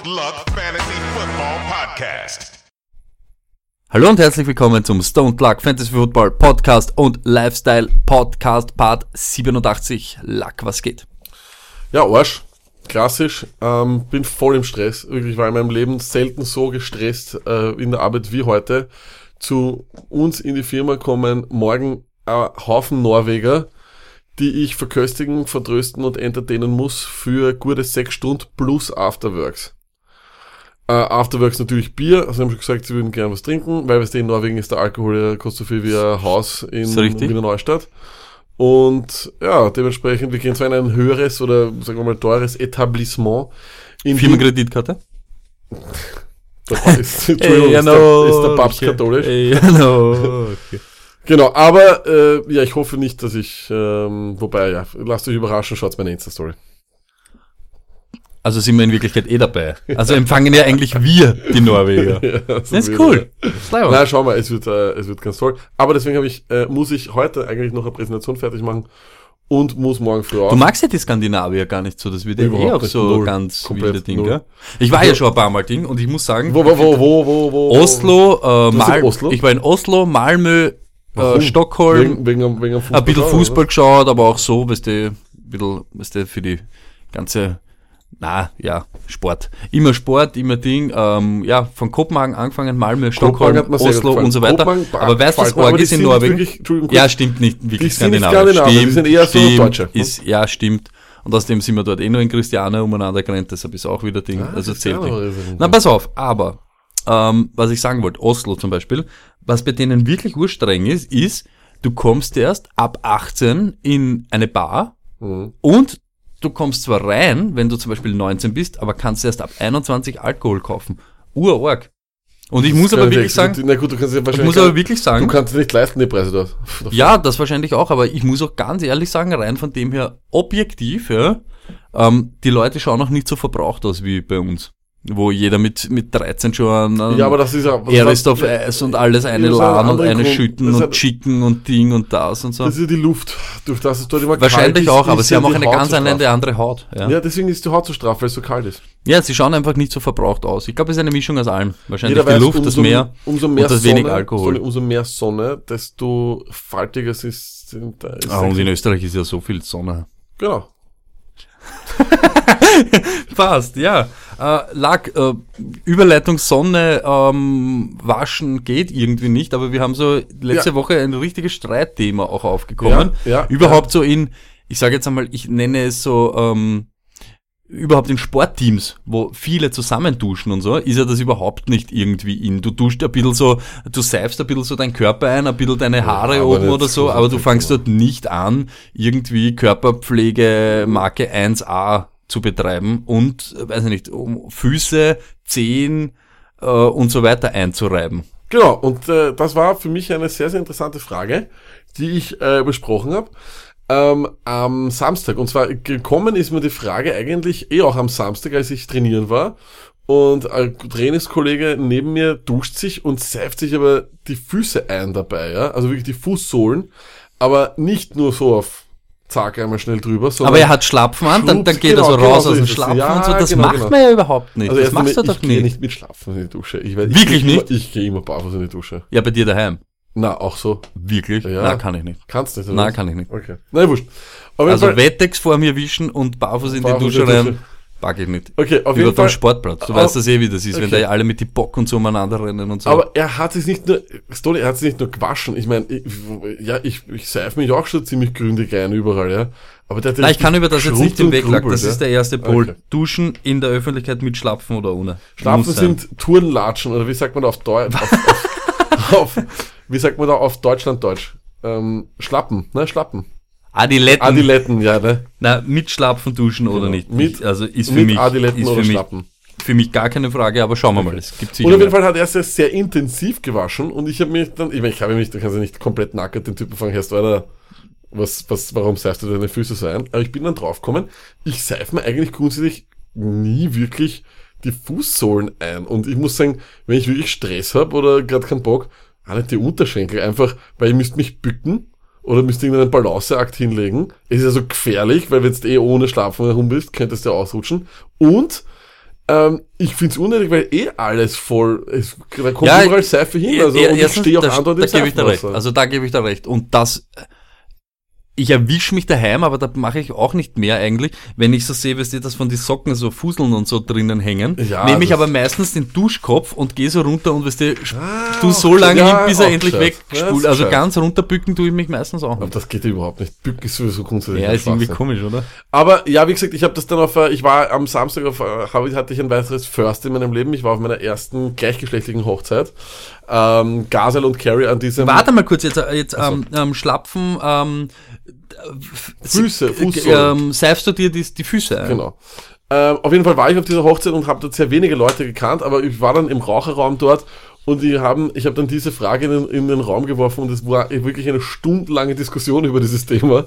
Stoned Luck Fantasy Football Podcast. Hallo und herzlich willkommen zum Stone Luck Fantasy Football Podcast und Lifestyle Podcast Part 87. Luck, was geht? Ja, Arsch. Klassisch. Ähm, bin voll im Stress. Ich war in meinem Leben selten so gestresst äh, in der Arbeit wie heute. Zu uns in die Firma kommen morgen ein Haufen Norweger, die ich verköstigen, vertrösten und entertainen muss für gute sechs Stunden plus Afterworks. Äh, Afterworks natürlich Bier, also haben schon gesagt, sie würden gerne was trinken, weil weißt du, in Norwegen ist der Alkohol ja kostet so viel wie ein Haus in? Wiener Neustadt. Und ja, dementsprechend, wir gehen zwar in ein höheres oder sagen wir mal teures Etablissement. In. Firmenkreditkarte? Entschuldigung, ist, der, ist der Papst katholisch. Ey, no. Okay. Genau, aber äh, ja, ich hoffe nicht, dass ich, ähm, wobei, ja, lasst euch überraschen, schaut meine Insta-Story. Also sind wir in Wirklichkeit eh dabei. Also empfangen ja eigentlich wir die Norweger. Ja, Das ist cool. Clever. Na, schau mal, es wird, äh, es wird ganz toll. Aber deswegen habe ich, äh, muss ich heute eigentlich noch eine Präsentation fertig machen und muss morgen früh Du auf. magst ja die Skandinavier gar nicht so, das wird ja eh auch so null. ganz wilde Ding, null. gell? Ich war ja schon ein paar Mal Ding und ich muss sagen, Wo, wo, wo, wo, wo, wo? Oslo, äh, Mal Oslo? ich war in Oslo, Malmö, äh? Stockholm, Wegen, wegen, wegen Fußball. ein bisschen oder Fußball was? geschaut, aber auch so, weißt du, ein bisschen, weißt du, für die ganze, na, ja, Sport. Immer Sport, immer Ding, ähm, ja, von Kopenhagen angefangen, Malmö, Stockholm, Oslo und so weiter. Kopenhagen, aber weißt du, aber Org ist in Norwegen? wirklich-. Ja, stimmt nicht, wirklich. Skandinavier, die sind eher so stimmt, Deutsche, ne? Ist, ja, stimmt. Und außerdem sind wir dort eh nur in Christiane umeinander gerannt, deshalb ist auch wieder Ding, Ah, also zählt ein- Na, pass auf, aber, ähm, was ich sagen wollte, Oslo zum Beispiel, was bei denen wirklich urstreng ist, ist, du kommst erst ab 18 in eine Bar Mhm. und du kommst zwar rein, wenn du zum Beispiel 19 bist, aber kannst erst ab 21 Alkohol kaufen. Urorg. Und ich muss aber wirklich sagen, Na gut, du kannst ja ich wahrscheinlich. muss aber wirklich du sagen, kannst dir nicht leisten, die Preise dort. ja, das wahrscheinlich auch, aber ich muss auch ganz ehrlich sagen, rein von dem her objektiv, ja, ähm, die Leute schauen auch nicht so verbraucht aus wie bei uns. Wo jeder mit, mit 13 schon an Ja, aber das ist ja. Erist auf Eis und alles eine laden und eine Grund. schütten und chicken und Ding und das und so. Das ist ja die Luft, durch das es dort immer kalt Wahrscheinlich ist, auch, aber ist sie haben auch eine Haut ganz eine andere Haut. Ja. Ja, deswegen ist die Haut so straff, weil es so kalt ist. ja, sie schauen einfach nicht so verbraucht aus. Ich glaube, es ist eine Mischung aus allem. Wahrscheinlich Jeder die weiß, Luft, umso, das Meer umso mehr und das Sonne, wenig Alkohol. Sonne, umso mehr Sonne, desto faltiger es ist. sind- ist Ah, und in Österreich ist ja so viel Sonne. genau. Passt, ja. Äh, lag, äh, Überleitung Sonne ähm, waschen geht irgendwie nicht, aber wir haben so letzte Ja. Woche ein richtiges Streitthema auch aufgekommen. Ja, ja, Überhaupt so in, ich sage jetzt einmal, ich nenne es so, ähm, überhaupt in Sportteams, wo viele zusammen duschen und so, ist ja das überhaupt nicht irgendwie in. Du duschst ein bisschen so, du seifst ein bisschen so deinen Körper ein, ein bisschen deine Haare aber oben oder so, aber du ja. dort nicht an, irgendwie Körperpflege Marke 1A zu betreiben und, weiß ich nicht, um Füße, Zehen äh, und so weiter einzureiben. Genau, und äh, das war für mich eine sehr, sehr interessante Frage, die ich äh, besprochen habe. Ähm, am Samstag. Und zwar gekommen ist mir die Frage eigentlich eh auch am Samstag, als ich trainieren war. Und ein Trainingskollege neben mir duscht sich und seift sich aber die Füße ein dabei, ja. Also wirklich die Fußsohlen. Aber nicht nur so auf Zack einmal schnell drüber. Aber er hat Schlapfen an, dann, dann geht er so genau, genau raus so aus dem. Schlapfen Ja, und so. Das genau, macht genau. man ja überhaupt nicht. also das machst du doch ich gehe nicht. nicht mit Schlapfen in die Dusche. Ich, werd- Wirklich ich nicht? Immer, ich gehe immer barfuß in die Dusche. Ja, bei dir daheim. Na, auch so. Wirklich? Ja. Na, kann ich nicht. Kannst nicht, oder? Na, kann ich nicht. Okay. Na, wurscht. Also Fall, Wettex vor mir wischen und barfuß in die Dusche rein, Dusche. pack ich nicht. okay, auf Über jeden Fall. Sportplatz. Du Aber- weißt das eh, wie das ist, wenn okay. da alle mit die Bock und so umeinander rennen und so. Aber er hat sich nicht nur, Stoli, er hat sich nicht nur gewaschen. Ich meine, ja, ich, ich seife mich auch schon ziemlich gründig ein überall, ja. Aber der hat ja Nein, ich kann über das jetzt nicht hinweglagen. Das grubelt, ist der ja. erste Pol. Okay. Duschen in der Öffentlichkeit mit Schlapfen oder ohne. Sein. sind Turnlatschen, oder wie sagt man da auf Deutsch? Auf, auf, auf, wie sagt man da auf Deutschlanddeutsch? Ähm, Schlappen, ne? Schlappen. Adiletten. Adiletten, ja, ne? Na, mit Schlapfen duschen oder Genau. nicht. Mit- also ist für mich, Adiletten ist oder für mich, Schlappen. für mich gar keine Frage, aber schauen wir mal. Es gibt sicher Und auf jeden. Fall hat er es ja sehr intensiv gewaschen und ich habe mich dann, ich meine, ich habe mich, du kannst ja nicht komplett nackert den Typen fragen, Herr Alter, was, was, warum seifst du deine Füße so ein? Aber ich bin dann draufgekommen, ich seife mir eigentlich grundsätzlich nie wirklich die Fußsohlen ein. Und ich muss sagen, wenn ich wirklich Stress habe oder gerade keinen Bock, auch nicht die Unterschenkel, einfach, weil ich müsste mich bücken oder müsste irgendeinen Balanceakt hinlegen. Es ist ja so gefährlich, weil wenn du eh ohne Schlafen herum bist, könntest du ja ausrutschen. Und Ähm, ich find's unnötig, weil eh alles voll, es da kommt Ja, überall Seife hin, also, ja, und ich stehe auch da, andauernd da im gebe ich dir recht. Also da gebe ich dir recht. Und das, ich erwische mich daheim, aber da mache ich auch nicht mehr eigentlich, wenn ich so sehe, weißt du, dass von die Socken so Fuseln und so drinnen hängen, Ja, nehme ich aber meistens den Duschkopf und gehe so runter und weißt du, Ah, tu so lange gescheit. hin, bis Ja, er endlich. Ja, ist also gescheit. ganz runterbücken tue ich mich meistens auch Aber nicht. das geht ja überhaupt nicht. Bücken ist sowieso grundsätzlich Ja, ist irgendwie komisch, oder? Aber ja, wie gesagt, ich habe das dann auf, äh, ich war am Samstag auf, äh, hatte ich ein weiteres First in meinem Leben. Ich war auf meiner ersten gleichgeschlechtlichen Hochzeit. Ähm, Gazel und Carrie an diesem Warte mal kurz, jetzt, äh, jetzt ähm, ähm, Schlapfen, ähm, Füße, Fußsohlen. ähm, seifst du dir die, die Füße ein? Genau. Ähm, auf jeden Fall war ich auf dieser Hochzeit und habe dort sehr wenige Leute gekannt, aber ich war dann im Raucherraum dort und die haben, ich habe dann diese Frage in den, in den Raum geworfen und es war wirklich eine stundenlange Diskussion über dieses Thema.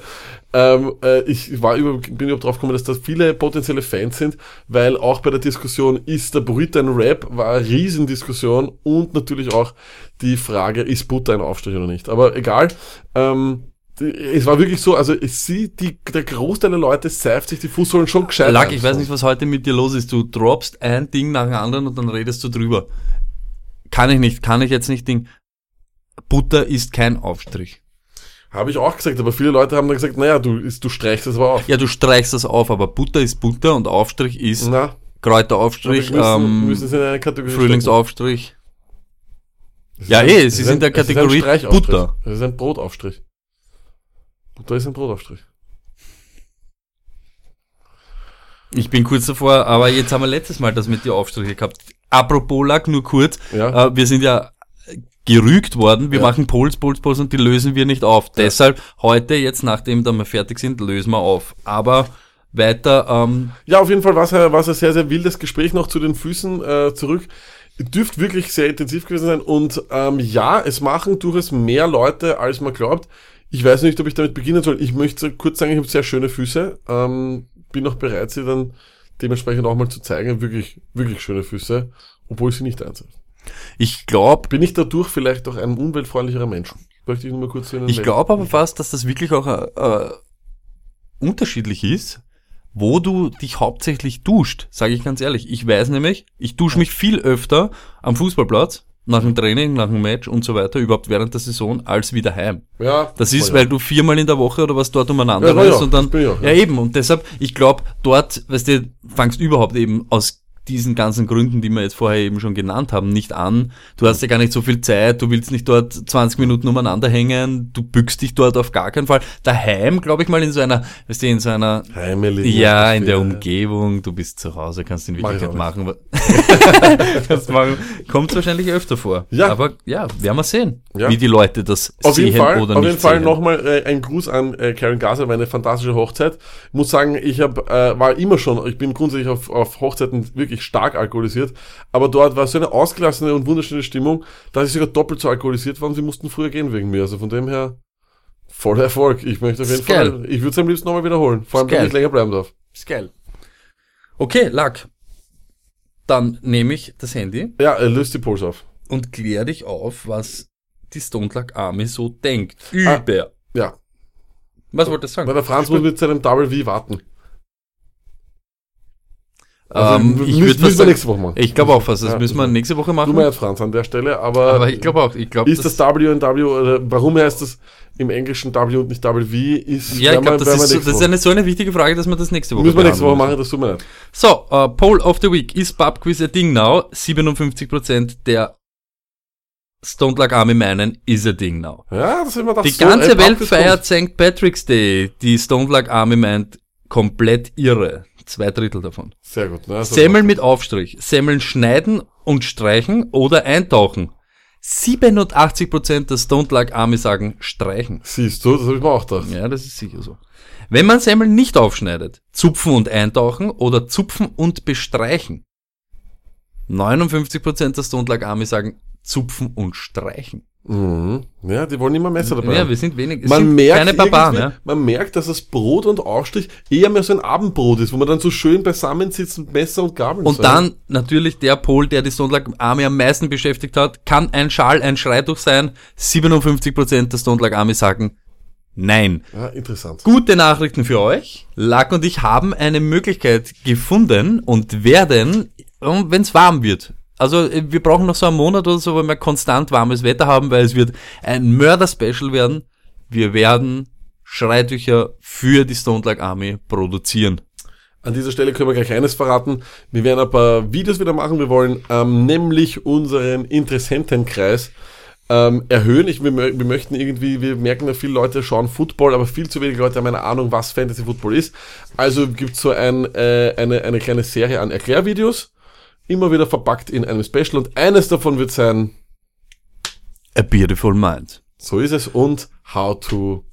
Ähm, äh, ich war über, bin überhaupt drauf gekommen, dass da viele potenzielle Fans sind, weil auch bei der Diskussion, ist der Burrito ein Rap, war eine Riesendiskussion und natürlich auch die Frage, ist Butter ein Aufstrich oder nicht. Aber egal. Ähm, es war wirklich so, also sieht, die, der Großteil der Leute seift sich die Fußsohlen schon gescheit Lack, ich weiß nicht, was heute mit dir los ist. Du droppst ein Ding nach dem anderen und dann redest du drüber. Kann ich nicht, kann ich jetzt nicht Ding. Butter ist kein Aufstrich. Habe ich auch gesagt, aber viele Leute haben dann gesagt, naja, du, ist- du streichst es aber auf. Ja, du streichst das auf, aber Butter ist Butter und Aufstrich ist Na, Kräuteraufstrich, müssen, ähm, müssen es in eine Kategorie stecken. Frühlingsaufstrich. Es Ja, eh, es ist ein- in der es Kategorie. Butter. Es ist ein Brotaufstrich. Butter ist ein Brotaufstrich. Ich bin kurz davor, aber jetzt haben wir letztes Mal das mit dir Aufstriche gehabt. Apropos Lack, nur kurz. Ja. Äh, wir sind ja gerügt worden. Wir Ja. machen Polls, Polls, Polls und die lösen wir nicht auf. Deshalb heute, jetzt nachdem dann wir fertig sind, lösen wir auf. Aber weiter, ähm, Ja, auf jeden Fall war es ein, sehr, sehr wildes Gespräch noch zu den Füßen äh, zurück. Dürfte wirklich sehr intensiv gewesen sein. Und ähm, ja, es machen durchaus mehr Leute, als man glaubt. Ich weiß nicht, ob ich damit beginnen soll. Ich möchte kurz sagen, ich habe sehr schöne Füße. Ähm, bin auch bereit, sie dann dementsprechend auch mal zu zeigen. Wirklich, wirklich schöne Füße, obwohl ich sie nicht einsetze. ich glaube, Bin ich dadurch vielleicht auch ein umweltfreundlicherer Mensch? Möchte ich nur mal kurz zu Ihnen ich glaube aber fast, dass das wirklich auch äh, äh, unterschiedlich ist, wo du dich hauptsächlich duscht, sage ich ganz ehrlich. Ich weiß nämlich, ich dusche mich viel öfter am Fußballplatz, nach dem Training, nach dem Match und so weiter, überhaupt während der Saison, als wieder heim. Ja, Das ist, voll, weil du viermal in der Woche oder was dort umeinander Ja, ja, reist ja, und dann, ja. ja. eben, und deshalb, ich glaube, dort, weißt du, fangst überhaupt eben aus diesen ganzen Gründen, die wir jetzt vorher eben schon genannt haben, nicht an. Du hast ja gar nicht so viel Zeit, du willst nicht dort 20 Minuten umeinander hängen, du bückst dich dort auf gar keinen Fall. Daheim, glaube ich mal, in so einer, weißt du, in so einer, ja. Heimelig. ja, in der. Umgebung, du bist zu Hause, kannst in Mach ich Wirklichkeit auch machen. kannst machen. Kommt wahrscheinlich öfter vor. Ja. Aber ja, werden wir sehen, Ja. wie die Leute das Auf sehen jeden Fall, oder auf nicht jeden Fall nochmal äh, ein Gruß an äh, Karen Gaser, war eine fantastische Hochzeit. Muss sagen, ich hab, äh, war immer schon, ich bin grundsätzlich auf, auf Hochzeiten wirklich stark alkoholisiert, aber dort war so eine ausgelassene und wunderschöne Stimmung, dass ich sogar doppelt so alkoholisiert war und sie mussten früher gehen wegen mir. Also von dem her, voller Erfolg. Ich möchte auf jeden geil. Fall, ich würde es am liebsten nochmal wiederholen, vor allem, Ist wenn ich länger bleiben darf. Ist geil. Okay, Lack. Dann nehme ich das Handy Ja, äh, löst die Puls auf. und kläre dich auf, was die Stone Luck Army so denkt. Ah. Über. Ja, Was du weil sagen? der Franz muss mit seinem Double V warten. Also, Ähm, müssen- ich müssen würde wir nächste Woche machen. ich glaube auch fast, das Ja, müssen wir nächste Woche Du machen. mir Franz an der Stelle, aber, Aber ich glaube auch, ich glaube, ist das W&W oder warum heißt das im Englischen W und nicht WV? Ist ja, ich wir- glaube, das, wir ist, so, das ist eine, so eine wichtige Frage, dass wir das nächste Woche müssen wir nächste Woche machen, das tut mir leid. So, äh, Poll of the Week. Ist Pubquiz a Ding now? 57% der Stone Luck Army meinen, is a Ding now. Ja, das haben wir doch Die so ganze Welt feiert St. Patrick's Day. Die Stone Flag Army meint komplett irre. Zwei Drittel davon. Sehr gut. Ne? Also Semmeln mit Aufstrich. Semmeln schneiden und streichen oder eintauchen. 87% der Stone Flag Army sagen streichen. Siehst du, das habe ich mir auch gedacht. Ja, das ist sicher so. Wenn man Semmeln nicht aufschneidet, zupfen und eintauchen oder zupfen und bestreichen. 59% der Stone Flag Army sagen zupfen und streichen. Mhm. Ja, die wollen immer Messer dabei. Ja, wir sind wenig, es man merkt keine Barbaren, ja. Man merkt, dass das Brot und Aufstrich eher mehr so ein Abendbrot ist, wo man dann so schön beisammen sitzt mit Messer und Gabel. Und so. dann natürlich der Pol, der die Stone Luck Army am meisten beschäftigt hat, kann ein Schal ein Schreituch sein. 57% der Stone Luck Army sagen nein. Ja, interessant. Gute Nachrichten für euch. Luck und ich haben eine Möglichkeit gefunden und werden wenn es warm wird. Also äh, wir brauchen noch so einen Monat oder so, wo wir konstant warmes Wetter haben, weil es wird ein Mörder-Special werden. Wir werden Schreitücher für die Stone Like Army produzieren. An dieser Stelle können wir gleich eines verraten. Wir werden ein paar Videos wieder machen. Wir wollen ähm, nämlich unseren Interessentenkreis ähm, erhöhen. Ich, wir, wir möchten irgendwie, wir merken, dass viele Leute schauen Football, aber viel zu wenige Leute haben eine Ahnung, was Fantasy Football ist. Also gibt es so ein, äh, eine, eine kleine Serie an Erklärvideos, immer wieder verpackt in einem Special und eines davon wird sein, A Beautiful Mind. so ist es, und How to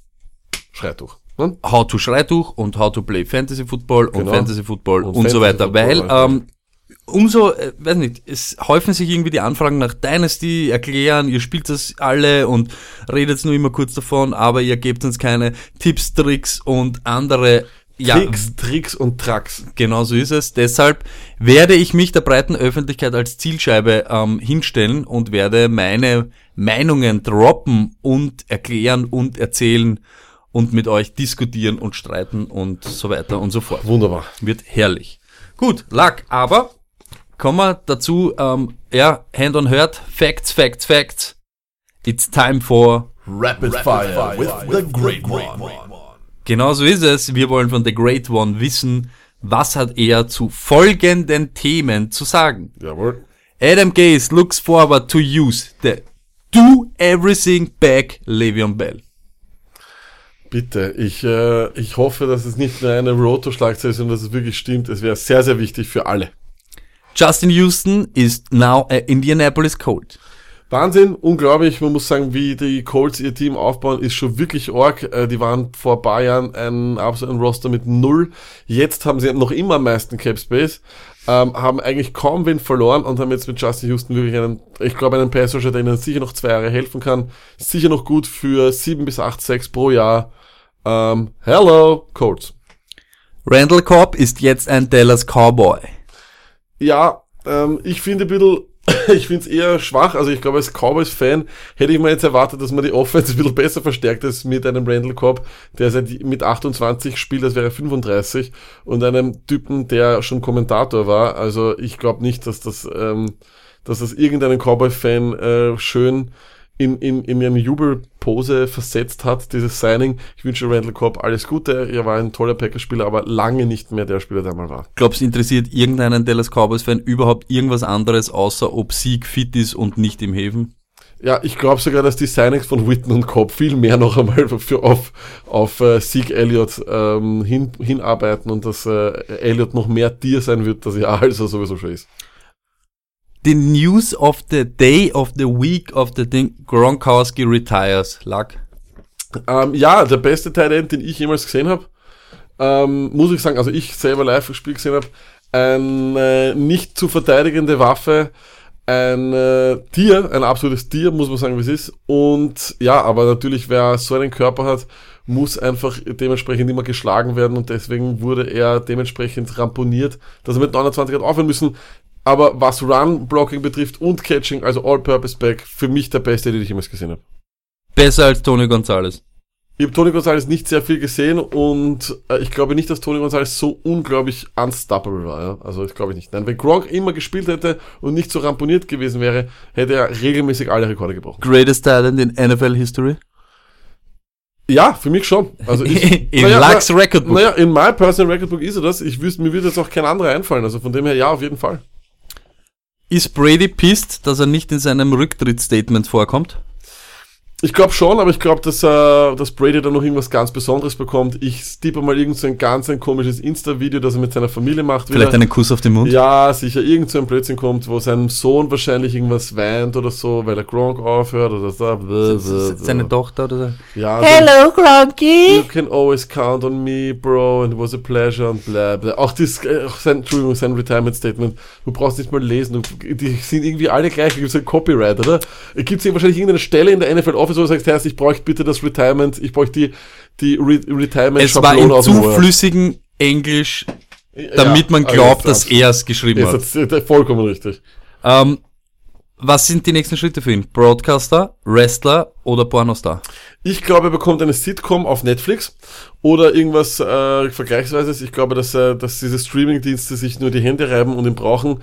Schreituch. Ne? How to Schreituch und How to Play Fantasy Football und Genau. Fantasy Football Und und, so Fantasy weiter. Football, Weil Alter. ähm, umso, äh, weiß nicht, es häufen sich irgendwie die Anfragen nach Dynasty, erklären, ihr spielt das alle und redet nur immer kurz davon, aber ihr gebt uns keine Tipps, Tricks und andere ja, Tricks, Tricks und Tracks. Genau so ist es. Deshalb werde ich mich der breiten Öffentlichkeit als Zielscheibe ähm, hinstellen und werde meine Meinungen droppen und erklären und erzählen und mit euch diskutieren und streiten und so weiter und so fort. Wunderbar. Wird herrlich. Gut, Lack, aber kommen wir dazu, ähm, ja, Hand on Heart, Facts, Facts, Facts. It's time for Rapid, Fire, with, the Great One. Genau so ist es. Wir wollen von The Great One wissen, was hat er zu folgenden Themen zu sagen. Jawohl. Adam Gaze looks forward to use the Do Everything Back Le'Veon Bell. Bitte, ich, äh, ich hoffe, dass es nicht nur eine Roto-Schlagzeile ist, sondern dass es wirklich stimmt. Es wäre sehr, sehr wichtig für alle. Justin Houston is now a Indianapolis Colt. Wahnsinn, unglaublich. Man muss sagen, wie die Colts ihr Team aufbauen, ist schon wirklich arg. Äh, Die waren vor ein paar Jahren ein absoluter Roster mit null. Jetzt haben sie noch immer am meisten Cap Space, ähm, haben eigentlich kaum wen verloren und haben jetzt mit Justin Houston wirklich einen, ich glaube, einen Pass Rusher, der ihnen sicher noch zwei Jahre helfen kann. Sicher noch gut für sieben bis acht Sacks pro Jahr. Ähm, hello, Colts. Randall Cobb ist jetzt ein Dallas Cowboy. Ja, ähm, ich finde ein bisschen, ich finde es eher schwach. Also ich glaube, als Cowboys-Fan hätte ich mir jetzt erwartet, dass man die Offense ein bisschen besser verstärkt ist mit einem Randall Cobb, der seit mit 28 spielt, als wäre er 35, und einem Typen, der schon Kommentator war. Also ich glaube nicht, dass das, ähm, dass das irgendeinen Cowboy-Fan äh, schön in, in, in eine Jubelpose versetzt hat, dieses Signing. Ich wünsche Randall Cobb alles Gute. Er war ein toller Packers-Spieler, aber lange nicht mehr der Spieler, der mal war. Glaubst du, interessiert irgendeinen Dallas Cowboys-Fan überhaupt irgendwas anderes, außer ob Sieg fit ist und nicht im Häfen? Ja, ich glaube sogar, dass die Signings von Witten und Cobb viel mehr noch einmal für auf, auf äh, Sieg Elliott ähm, hin, hinarbeiten und dass äh, Elliott noch mehr Tier sein wird, das er sowieso schon ist. The news of the day of the week of the thing, Gronkowski retires. Luck. Ähm, ja, der beste Tight den ich jemals gesehen habe, ähm, muss ich sagen, also ich selber live im Spiel gesehen habe, eine nicht zu verteidigende Waffe, ein äh, Tier, ein absolutes Tier, muss man sagen, wie es ist. Und ja, aber natürlich, wer so einen Körper hat, muss einfach dementsprechend immer geschlagen werden und deswegen wurde er dementsprechend ramponiert, dass er mit 29 hat aufhören müssen. Aber was Run-Blocking betrifft und Catching, also All-Purpose-Back, für mich der beste, den ich jemals gesehen habe. Besser als Tony Gonzalez. Ich habe Tony Gonzalez nicht sehr viel gesehen und äh, ich glaube nicht, dass Tony Gonzalez so unglaublich unstoppable war. Ja? Also das glaube ich nicht. Nein, wenn Gronk immer gespielt hätte und nicht so ramponiert gewesen wäre, hätte er regelmäßig alle Rekorde gebrochen. Greatest Talent in NFL History. Ja, für mich schon. Also ich, In naja, Lux na- Record Book. Naja, in my personal record book ist er das. Ich wüsste, mir würde jetzt auch kein anderer einfallen. Also von dem her ja, auf jeden Fall. Ist Brady pissed, dass er nicht in seinem Rücktrittsstatement vorkommt? Ich glaube schon, aber ich glaube, dass, äh, dass Brady da noch irgendwas ganz Besonderes bekommt. Ich tippe mal irgend so ein ganz ein komisches Insta-Video, das er mit seiner Familie macht. Vielleicht wieder. einen Kuss auf den Mund? Ja, sicher, irgend so ein Blödsinn kommt, wo sein Sohn wahrscheinlich irgendwas weint oder so, weil er Gronk aufhört oder so. Seine Tochter oder so? Ja, Hello, You Gronky! can always count on me, bro, and it was a pleasure und bla bla. Auch das, äh, auch sein, Entschuldigung, sein Retirement Statement, du brauchst nicht mal lesen, du, die sind irgendwie alle gleich, gibt es ein Copyright, oder? Gibt es wahrscheinlich irgendeine Stelle in der NFL Office, wo du sagst, Herr, ich bräuchte bitte das Retirement, ich bräuchte die, die Re Retirement Es war in aus dem zu Word. flüssigem Englisch, Ja, damit man also glaubt, das- dass er es geschrieben hat. das ist vollkommen richtig. Ähm, was sind die nächsten Schritte für ihn? Broadcaster, Wrestler oder Pornostar? Ich glaube, er bekommt eine Sitcom auf Netflix oder irgendwas äh, Vergleichsweises. Ich glaube, dass, äh, dass diese Streaming-Dienste sich nur die Hände reiben und ihn brauchen.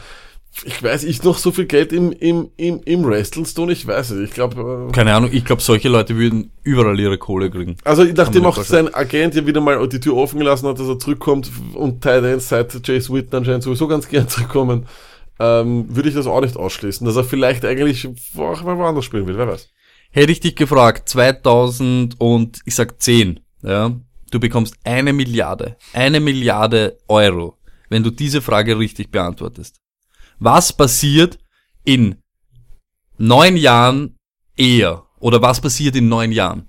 Ich weiß, ich noch so viel Geld im, im, im, im Wrestling tun, ich weiß es. Ich glaube, äh, Keine Ahnung, ich glaube, solche Leute würden überall ihre Kohle kriegen. also nachdem auch sein Agent ja wieder mal die Tür offen gelassen hat, dass er zurückkommt und Titan seit Jace Witten anscheinend sowieso ganz gern zurückkommen, ähm, würde ich das auch nicht ausschließen, dass er vielleicht eigentlich auch mal woanders spielen will, wer weiß. Hätte ich dich gefragt, 2000 und ich sag 10, ja, du bekommst eine Milliarde, eine Milliarde Euro, wenn du diese Frage richtig beantwortest. Was passiert in neun Jahren eher? Oder was passiert in neun Jahren?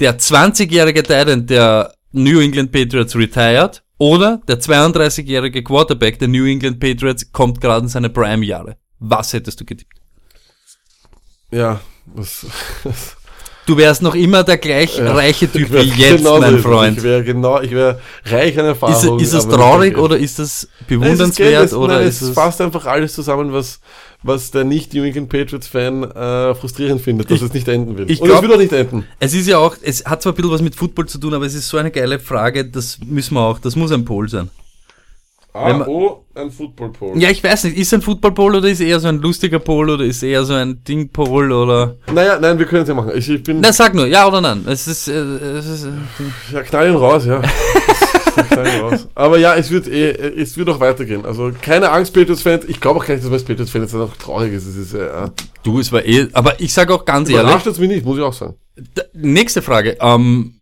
Der 20-jährige Titan der New England Patriots retired oder der 32-jährige Quarterback der New England Patriots kommt gerade in seine Prime-Jahre. Was hättest du getippt? Ja, das, Du wärst noch immer der gleich reiche Typ Ich wie jetzt, genauso mein ist. Freund. Ich wäre genau, ich wäre reich an Ist, Erfahrung. ist das aber nicht traurig Geld. oder ist das ist bewundernswert es- oder nein, ist es fasst einfach alles zusammen, was, was der nicht New England Patriots Fan äh, frustrierend findet, dass Ich- es nicht enden will. ich Und glaub- es wird auch nicht enden. Es ist ja auch, es hat zwar ein bisschen was mit Football zu tun, aber es ist so eine geile Frage, das müssen wir auch, das muss ein Pol sein. Wenn man- oh, ein Football Pole. Ja, ich weiß nicht, ist ein Football-Pol oder ist eher so ein lustiger Pol oder ist eher so ein Ding-Pol oder... Naja, nein, wir können es ja machen. Ich, ich bin, Na, sag nur, ja oder nein. Es ist, äh, es ist äh, ja, knall ihn raus, ja. Raus. Aber ja, es wird eh, es wird auch weitergehen. Also keine Angst, Patriots-Fans. Ich glaube auch gar nicht, dass man als Patriots-Fan jetzt auch traurig ist. Es ist äh, du, es war eh, aber ich sag auch ganz ehrlich, überrascht es mich nicht, muss ich auch sagen. nächste Frage, ähm,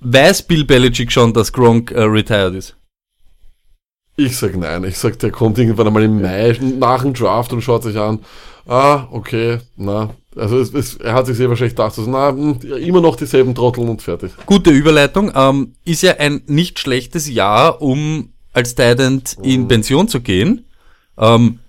weiß Bill Belichick schon, dass Gronk äh, retired ist? Ich sag nein. Ich sag, der kommt irgendwann einmal im Mai nach dem Draft und schaut sich an. Ah, okay, na. Also es, es, er hat sich sehr wahrscheinlich gedacht, also, na, hm, immer noch dieselben Trotteln und fertig. Gute Überleitung. Ähm, ist ja ein nicht schlechtes Jahr, um als Titan in Pension zu gehen. Ähm,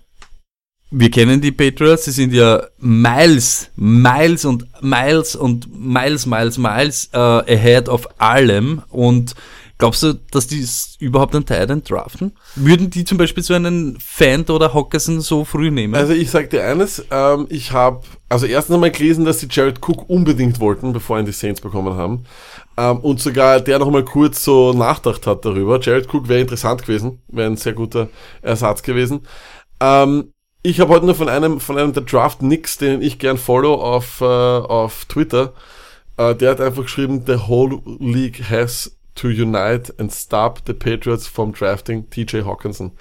wir kennen die Patriots, sie sind ja Miles, Miles und Miles und Miles, Miles, Miles äh, ahead of allem. Und glaubst du, dass die s- überhaupt einen Titan draften? Würden die zum Beispiel so einen Fant oder Hockerson so früh nehmen? Also ich sag dir eines, ähm, ich habe also erstens einmal gelesen, dass die Jared Cook unbedingt wollten, bevor ihn die Saints bekommen haben. Ähm, und sogar der noch mal kurz so nachdacht hat darüber. Jared Cook wäre interessant gewesen, wäre ein sehr guter Ersatz gewesen. Ähm, ich habe heute nur von einem von einem der Draft Nicks, den ich gern follow auf äh, auf Twitter. Äh, der hat einfach geschrieben, the whole league has to unite and stop the Patriots from drafting TJ Hawkinson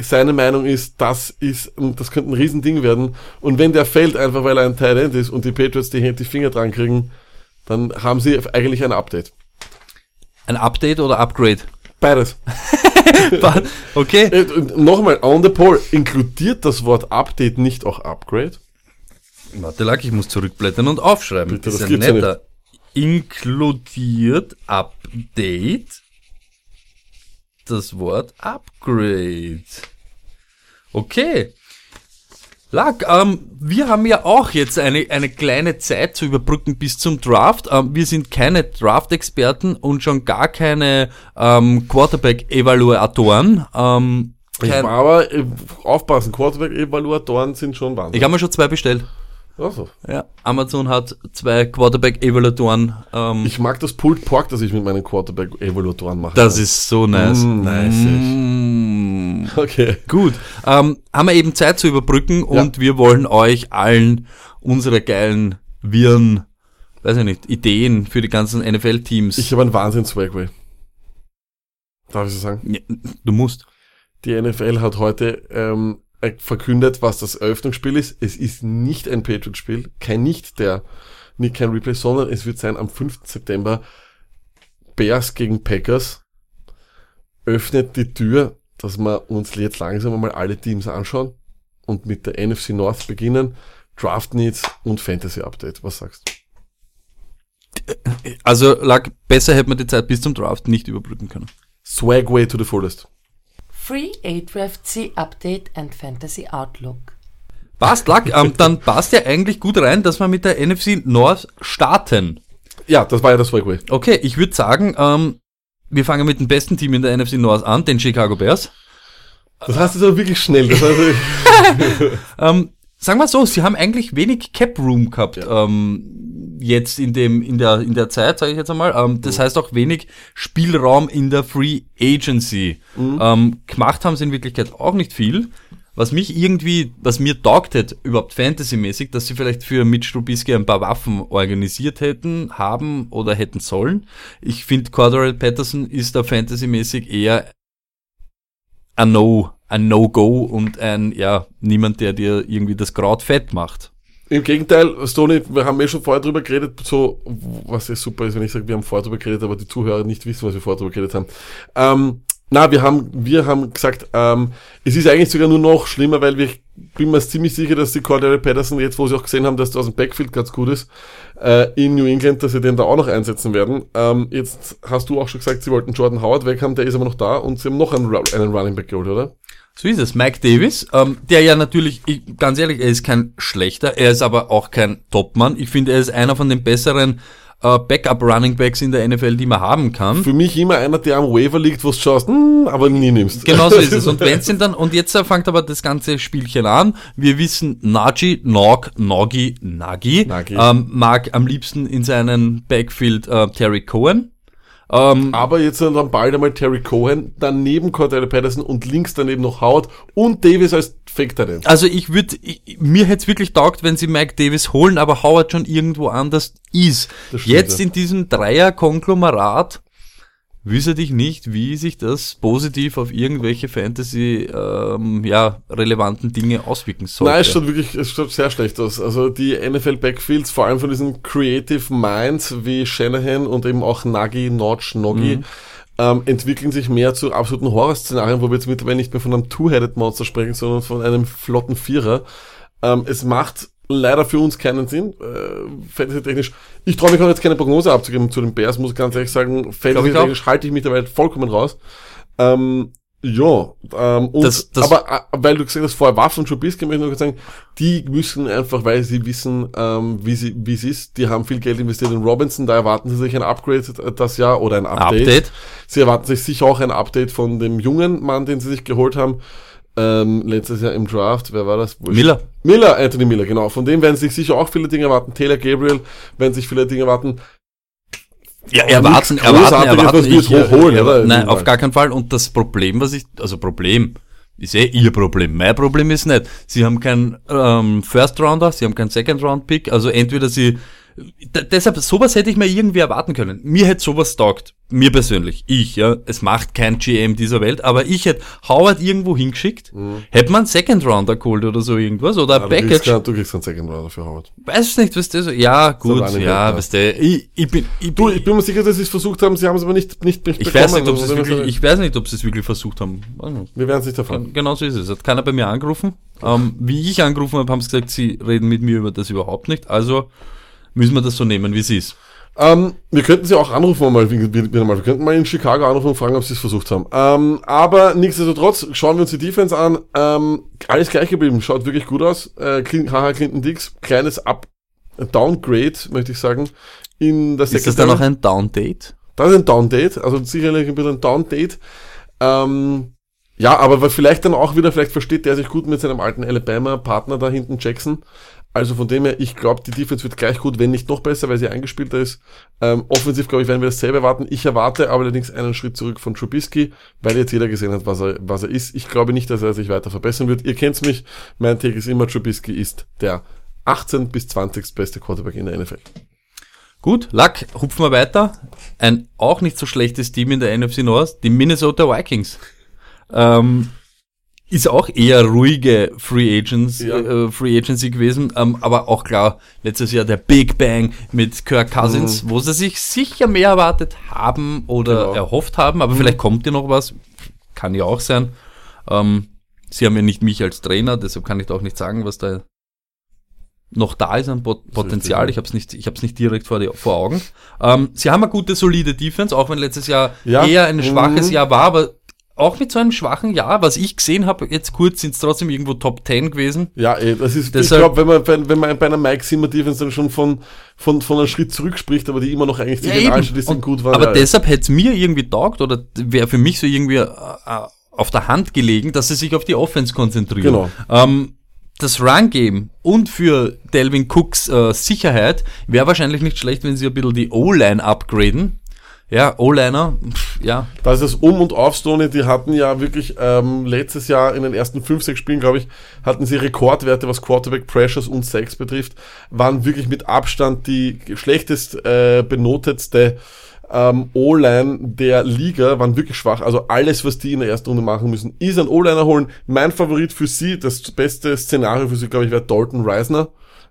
seine Meinung ist, das ist, das könnte ein Riesending werden. Und wenn der fällt, einfach weil er ein Tight End ist und die Patriots die, die Finger dran kriegen, dann haben sie eigentlich ein Update. Ein Update oder Upgrade? Beides. okay. Äh, Nochmal, on the poll, inkludiert das Wort Update nicht auch Upgrade? Warte, Lack, ich muss zurückblättern und aufschreiben. Bitte, ist das ja gibt's ja netter. Inkludiert Update das Wort Upgrade. Okay. Lack, ähm, wir haben ja auch jetzt eine, eine kleine Zeit zu überbrücken bis zum Draft. Ähm, wir sind keine Draft-Experten und schon gar keine ähm, Quarterback-Evaluatoren. Ähm, aber, äh, aufpassen, Quarterback-Evaluatoren sind schon Wahnsinn. ich habe mir schon zwei bestellt. Also, Ja, Amazon hat zwei Quarterback-Evaluatoren. Ähm, ich mag das Pulled Pork, das ich mit meinen Quarterback-Evaluatoren mache. das ist so nice. Mm, nice, Mm. okay. Gut, ähm, haben wir eben Zeit zu überbrücken und wir wollen euch allen unsere geilen Viren, weiß ich nicht, Ideen für die ganzen NFL-Teams. Ich habe einen Wahnsinn-Swagway. Darf ich so sagen? Ja, Du musst. Die NFL hat heute ähm, äh, verkündet, was das Eröffnungsspiel ist. Es ist nicht ein Patriot-Spiel, kein nicht der, nicht kein Replay, sondern es wird sein am 5. September Bears gegen Packers. Öffnet die Tür, dass wir uns jetzt langsam einmal alle Teams anschauen und mit der NFC North beginnen. Draft Needs und Fantasy Update. Was sagst du? Also lag besser hätte man die Zeit bis zum Draft nicht überbrücken können. Swagway to the fullest. Free A-Draft-C Update and Fantasy Outlook. Passt, Lack, ähm, dann passt ja eigentlich gut rein, dass wir mit der NFC North starten. Ja, das war ja das Swagway. Okay, ich würde sagen, ähm, wir fangen mit dem besten Team in der NFC North an, den Chicago Bears. Das heißt jetzt aber wirklich schnell. Das heißt, Ähm, sagen wir so, sie haben eigentlich wenig Cap Room gehabt ähm, jetzt in dem in der in der Zeit, sage ich jetzt einmal. Ähm, das heißt auch wenig Spielraum in der Free Agency. Ähm, gemacht haben sie in Wirklichkeit auch nicht viel. was mich irgendwie, was mir taugt hätte, überhaupt fantasymäßig, dass sie vielleicht für Mitch Trubisky ein paar Waffen organisiert hätten, haben oder hätten sollen. Ich finde, Cordell Patterson ist da fantasymäßig eher ein No, ein No-Go und ein, ja, niemand, der dir irgendwie das Kraut fett macht. Im Gegenteil, Stoney, wir haben eh schon vorher drüber geredet, so, was ja super ist, wenn ich sage, wir haben vorher drüber geredet, aber die Zuhörer nicht wissen, was wir vorher drüber geredet haben. Ähm, na, wir haben, wir haben gesagt, ähm, es ist eigentlich sogar nur noch schlimmer, weil wir, bin mir ziemlich sicher, dass die Cordell Patterson jetzt, wo sie auch gesehen haben, dass das aus dem Backfield ganz gut ist, äh, in New England, dass sie den da auch noch einsetzen werden. Ähm, jetzt hast du auch schon gesagt, sie wollten Jordan Howard weg haben, der ist aber noch da und sie haben noch einen, einen Running Back geholt, oder? So ist es. Mike Davis, ähm, der ja natürlich, ich, ganz ehrlich, er ist kein schlechter, er ist aber auch kein Topmann. Ich finde, er ist einer von den besseren äh, Backup-Running-Backs in der NFL, die man haben kann. Für mich immer einer, der am Waiver liegt, wo du schaust, hm, aber nie nimmst. Genau so ist es. Und wenn's ihn dann, und jetzt fängt aber das ganze Spielchen an. Wir wissen, Nagy, Nog, Nogi, Nagi, Nagy. Ähm, mag am liebsten in seinen Backfield äh, Terry Cohen. Ähm, Aber jetzt sind dann bald einmal Terry Cohen, daneben Cordell Patterson und links daneben noch Howard und Davis als Fake Talent. Also ich würde, mir hätte es wirklich taugt, wenn sie Mike Davis holen, aber Howard schon irgendwo anders ist. Jetzt ja. in diesem Dreier-Konglomerat wüsste ich nicht, wie sich das positiv auf irgendwelche Fantasy, ähm, ja, relevanten Dinge auswirken sollte. Nein, es schaut wirklich, es schaut sehr schlecht aus. Also die NFL Backfields, vor allem von diesen Creative Minds wie Shanahan und eben auch Nagy, Notch, Noggy, Mhm. ähm, entwickeln sich mehr zu absoluten Horrorszenarien, wo wir jetzt mittlerweile nicht mehr von einem Two-Headed Monster sprechen, sondern von einem flotten Vierer. Ähm, es macht leider für uns keinen Sinn, äh, fantasy-technisch. Ich traue mich auch jetzt keine Prognose abzugeben zu den Bears, muss ich ganz ehrlich sagen. Fantasy-technisch halte ich mich dabei vollkommen raus. Ähm, ja, ähm, und, Das- das- aber äh, weil du gesagt hast, vorher Waffen und Trubisky, möchte ich nur kurz sagen, die müssen einfach, weil sie wissen, ähm, wie sie, wie es ist, die haben viel Geld investiert in Robinson, da erwarten sie sich ein Upgrade das Jahr oder ein Update. Update. Sie erwarten sich sicher auch ein Update von dem jungen Mann, den sie sich geholt haben, ähm, letztes Jahr im Draft, wer war das? Wurscht. Miller. Miller, Anthony Miller, genau. Von dem werden sich sicher auch viele Dinge erwarten. Taylor Gabriel werden sich viele Dinge erwarten. Ja, nichts erwarten, erwarten, erwarten. was wir jetzt hochholen, ja, oder? Nein, auf gar keinen Fall. Und das Problem, was ich, also Problem, ist eh ihr Problem. Mein Problem ist nicht. Sie haben keinen ähm, First Rounder, sie haben keinen Second Round Pick. Also entweder sie, deshalb, sowas hätte ich mir irgendwie erwarten können. Mir hätte sowas taugt. Mir persönlich. Ich, ja. Es macht kein GM dieser Welt, aber ich hätte Howard irgendwo hingeschickt, hätte man einen Second Rounder geholt oder so irgendwas, oder ein Aber du, kriegst, Package. keinen- du kriegst einen Second Rounder für Howard. Weiß es nicht, weißt du, so, ja, gut, ja, ja. weißt du, ich, ich bin, ich Du, ich bin mir sicher, dass sie es versucht haben, sie haben es aber nicht, nicht, nicht Ich weiß nicht, ob sie es wirklich, ich weiß nicht, ob sie es wirklich versucht haben. Wir werden es nicht erfahren. Genau so ist es. Hat keiner bei mir angerufen. Ähm, wie ich angerufen habe, haben sie gesagt, sie reden mit mir über das überhaupt nicht. Also müssen wir das so nehmen, wie es ist. Ähm, wir könnten sie auch anrufen mal, wieder mal. Wir könnten mal in Chicago anrufen und fragen, ob sie es versucht haben. Ähm, aber nichtsdestotrotz, schauen wir uns die Defense an. Ähm, alles gleich geblieben, schaut wirklich gut aus. Äh, haha, Clinton Dix, kleines Up, Downgrade, möchte ich sagen, in der Ist das dann noch ein Down-Date? Das ist ein Down-Date, also sicherlich ein bisschen ein Down-Date. Ähm, ja, aber weil vielleicht dann auch wieder, vielleicht versteht der sich gut mit seinem alten Alabama-Partner da hinten Jackson. Also von dem her, ich glaube, die Defense wird gleich gut, wenn nicht noch besser, weil sie eingespielter ist. Ähm, offensiv, glaube ich, werden wir dasselbe erwarten. Ich erwarte aber allerdings einen Schritt zurück von Trubisky, weil jetzt jeder gesehen hat, was er, was er ist. Ich glaube nicht, dass er sich weiter verbessern wird. Ihr kennt's mich, mein Take ist immer, Trubisky ist der 18 bis 20. beste Quarterback in der NFL. Gut, Lack, hupfen wir weiter. Ein auch nicht so schlechtes Team in der NFC North, die Minnesota Vikings. Ähm, ist auch eher ruhige Free Agents, Ja. äh, Free Agency gewesen, ähm, aber auch klar, letztes Jahr der Big Bang mit Kirk Cousins, wo sie sich sicher mehr erwartet haben oder Genau. erhofft haben, aber vielleicht kommt ja noch was, kann ja auch sein. Ähm, sie haben ja nicht mich als Trainer, deshalb kann ich da auch nicht sagen, was da noch da ist an Pot Potenzial. Ich habe es nicht, ich habe es nicht direkt vor, die, vor Augen. Ähm, sie haben eine gute, solide Defense, auch wenn letztes Jahr Ja. eher ein schwaches Mhm. Jahr war, aber auch mit so einem schwachen Jahr, was ich gesehen habe, jetzt kurz sind es trotzdem irgendwo Top 10 gewesen. Ja, eh, das ist, ich Deshalb- glaube, wenn man, wenn, wenn man bei einer Mike Zimmer Defense dann schon von, von, von einem Schritt zurück spricht, aber die immer noch eigentlich die Ja, Generalstatistiken Und- gut waren. aber ja, deshalb hätte es mir irgendwie taugt oder wäre für mich so irgendwie äh, äh, auf der Hand gelegen, dass sie sich auf die Offense konzentrieren. Genau. Ähm, das Run-Game und für Delvin Cooks äh, Sicherheit wäre wahrscheinlich nicht schlecht, wenn sie ein bisschen die O-Line upgraden. Ja, O-Liner, ja. Das ist das Um- und Auf, Stoney, die hatten ja wirklich ähm, letztes Jahr in den ersten 5, 6 Spielen, glaube ich, hatten sie Rekordwerte, was Quarterback Pressures und Sacks betrifft, waren wirklich mit Abstand die schlechtest äh, benotetste ähm, O-Line der Liga, waren wirklich schwach. Also alles, was die in der ersten Runde machen müssen, ist ein O-Liner holen. Mein Favorit für sie, das beste Szenario für sie, glaube ich, wäre Dalton Reisner.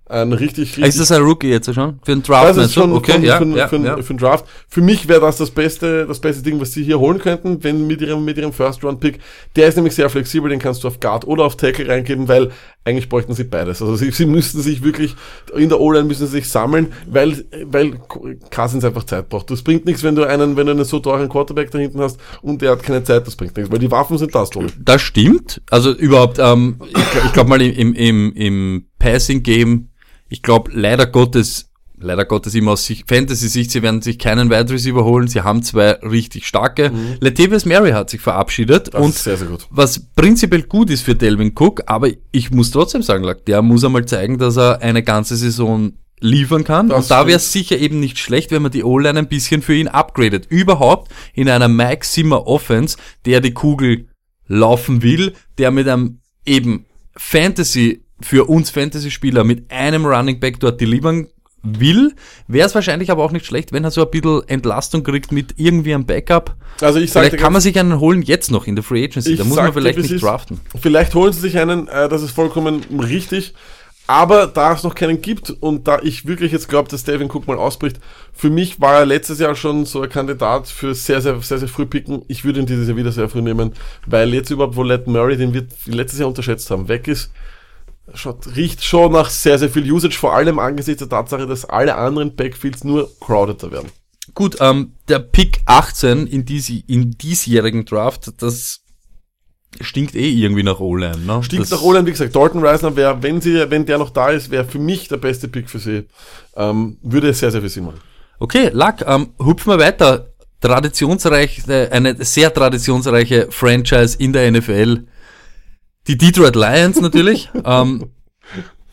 Ein richtig, richtig Ist das ein Rookie jetzt schon? Für den Draft? das ist schon okay, von, ja, für, ja, für, ja. für den Draft. Für mich wäre das das beste, das beste Ding, was sie hier holen könnten, wenn mit ihrem, mit ihrem First-Round-Pick. Der ist nämlich sehr flexibel, den kannst du auf Guard oder auf Tackle reingeben, weil eigentlich bräuchten sie beides. Also sie, sie müssten sich wirklich, in der O-Line müssen sie sich sammeln, weil, weil Cousins einfach Zeit braucht. Das bringt nichts, wenn du einen, wenn du einen so teuren Quarterback da hinten hast und der hat keine Zeit, das bringt nichts, weil die Waffen sind das, Tony. Das stimmt. Also überhaupt, ähm, ich, ich glaube mal im, im, im Passing-Game, ich glaube leider Gottes, leider Gottes immer aus Sicht- Fantasy-Sicht, sie werden sich keinen Wide Receiver holen. Sie haben zwei richtig starke. Latavius Mary hat sich verabschiedet Mhm. Das und sehr, sehr gut. was prinzipiell gut ist für Delvin Cook, aber ich muss trotzdem sagen, der muss einmal zeigen, dass er eine ganze Saison liefern kann. Das und da wäre es sicher eben nicht schlecht, wenn man die O-Line ein bisschen für ihn upgradet. Überhaupt in einer Mike Zimmer Offense, der die Kugel laufen will, der mit einem eben Fantasy, für uns Fantasy-Spieler mit einem Running Back dort delivern will, wäre es wahrscheinlich aber auch nicht schlecht, wenn er so ein bisschen Entlastung kriegt mit irgendwie einem Backup. Also ich sage Vielleicht kann man sich einen holen jetzt noch in der Free Agency. Da muss sag man vielleicht nicht ist. draften. Vielleicht holen sie sich einen, äh, das ist vollkommen richtig. Aber da es noch keinen gibt und da ich wirklich jetzt glaube, dass Devin Cook mal ausbricht, für mich war er letztes Jahr schon so ein Kandidat für sehr, sehr, sehr, sehr früh picken. Ich würde ihn dieses Jahr wieder sehr früh nehmen, weil jetzt überhaupt, wo Let Murray, den wir letztes Jahr unterschätzt haben, weg ist, schaut, riecht schon nach sehr, sehr viel Usage, vor allem angesichts der Tatsache, dass alle anderen Backfields nur crowdeder werden. Gut, ähm, der Pick 18 in, dies, in diesjährigen Draft, das stinkt eh irgendwie nach O-Line. Ne? Stinkt das, nach Roland, wie gesagt, Dalton Reisner wäre, wenn sie, wenn der noch da ist, wäre für mich der beste Pick für sie. Ähm, würde sehr, sehr viel Sinn machen. Okay, Lack, ähm, hupfen wir weiter. Traditionsreich, äh, eine sehr traditionsreiche Franchise in der NFL. Die Detroit Lions natürlich. ähm,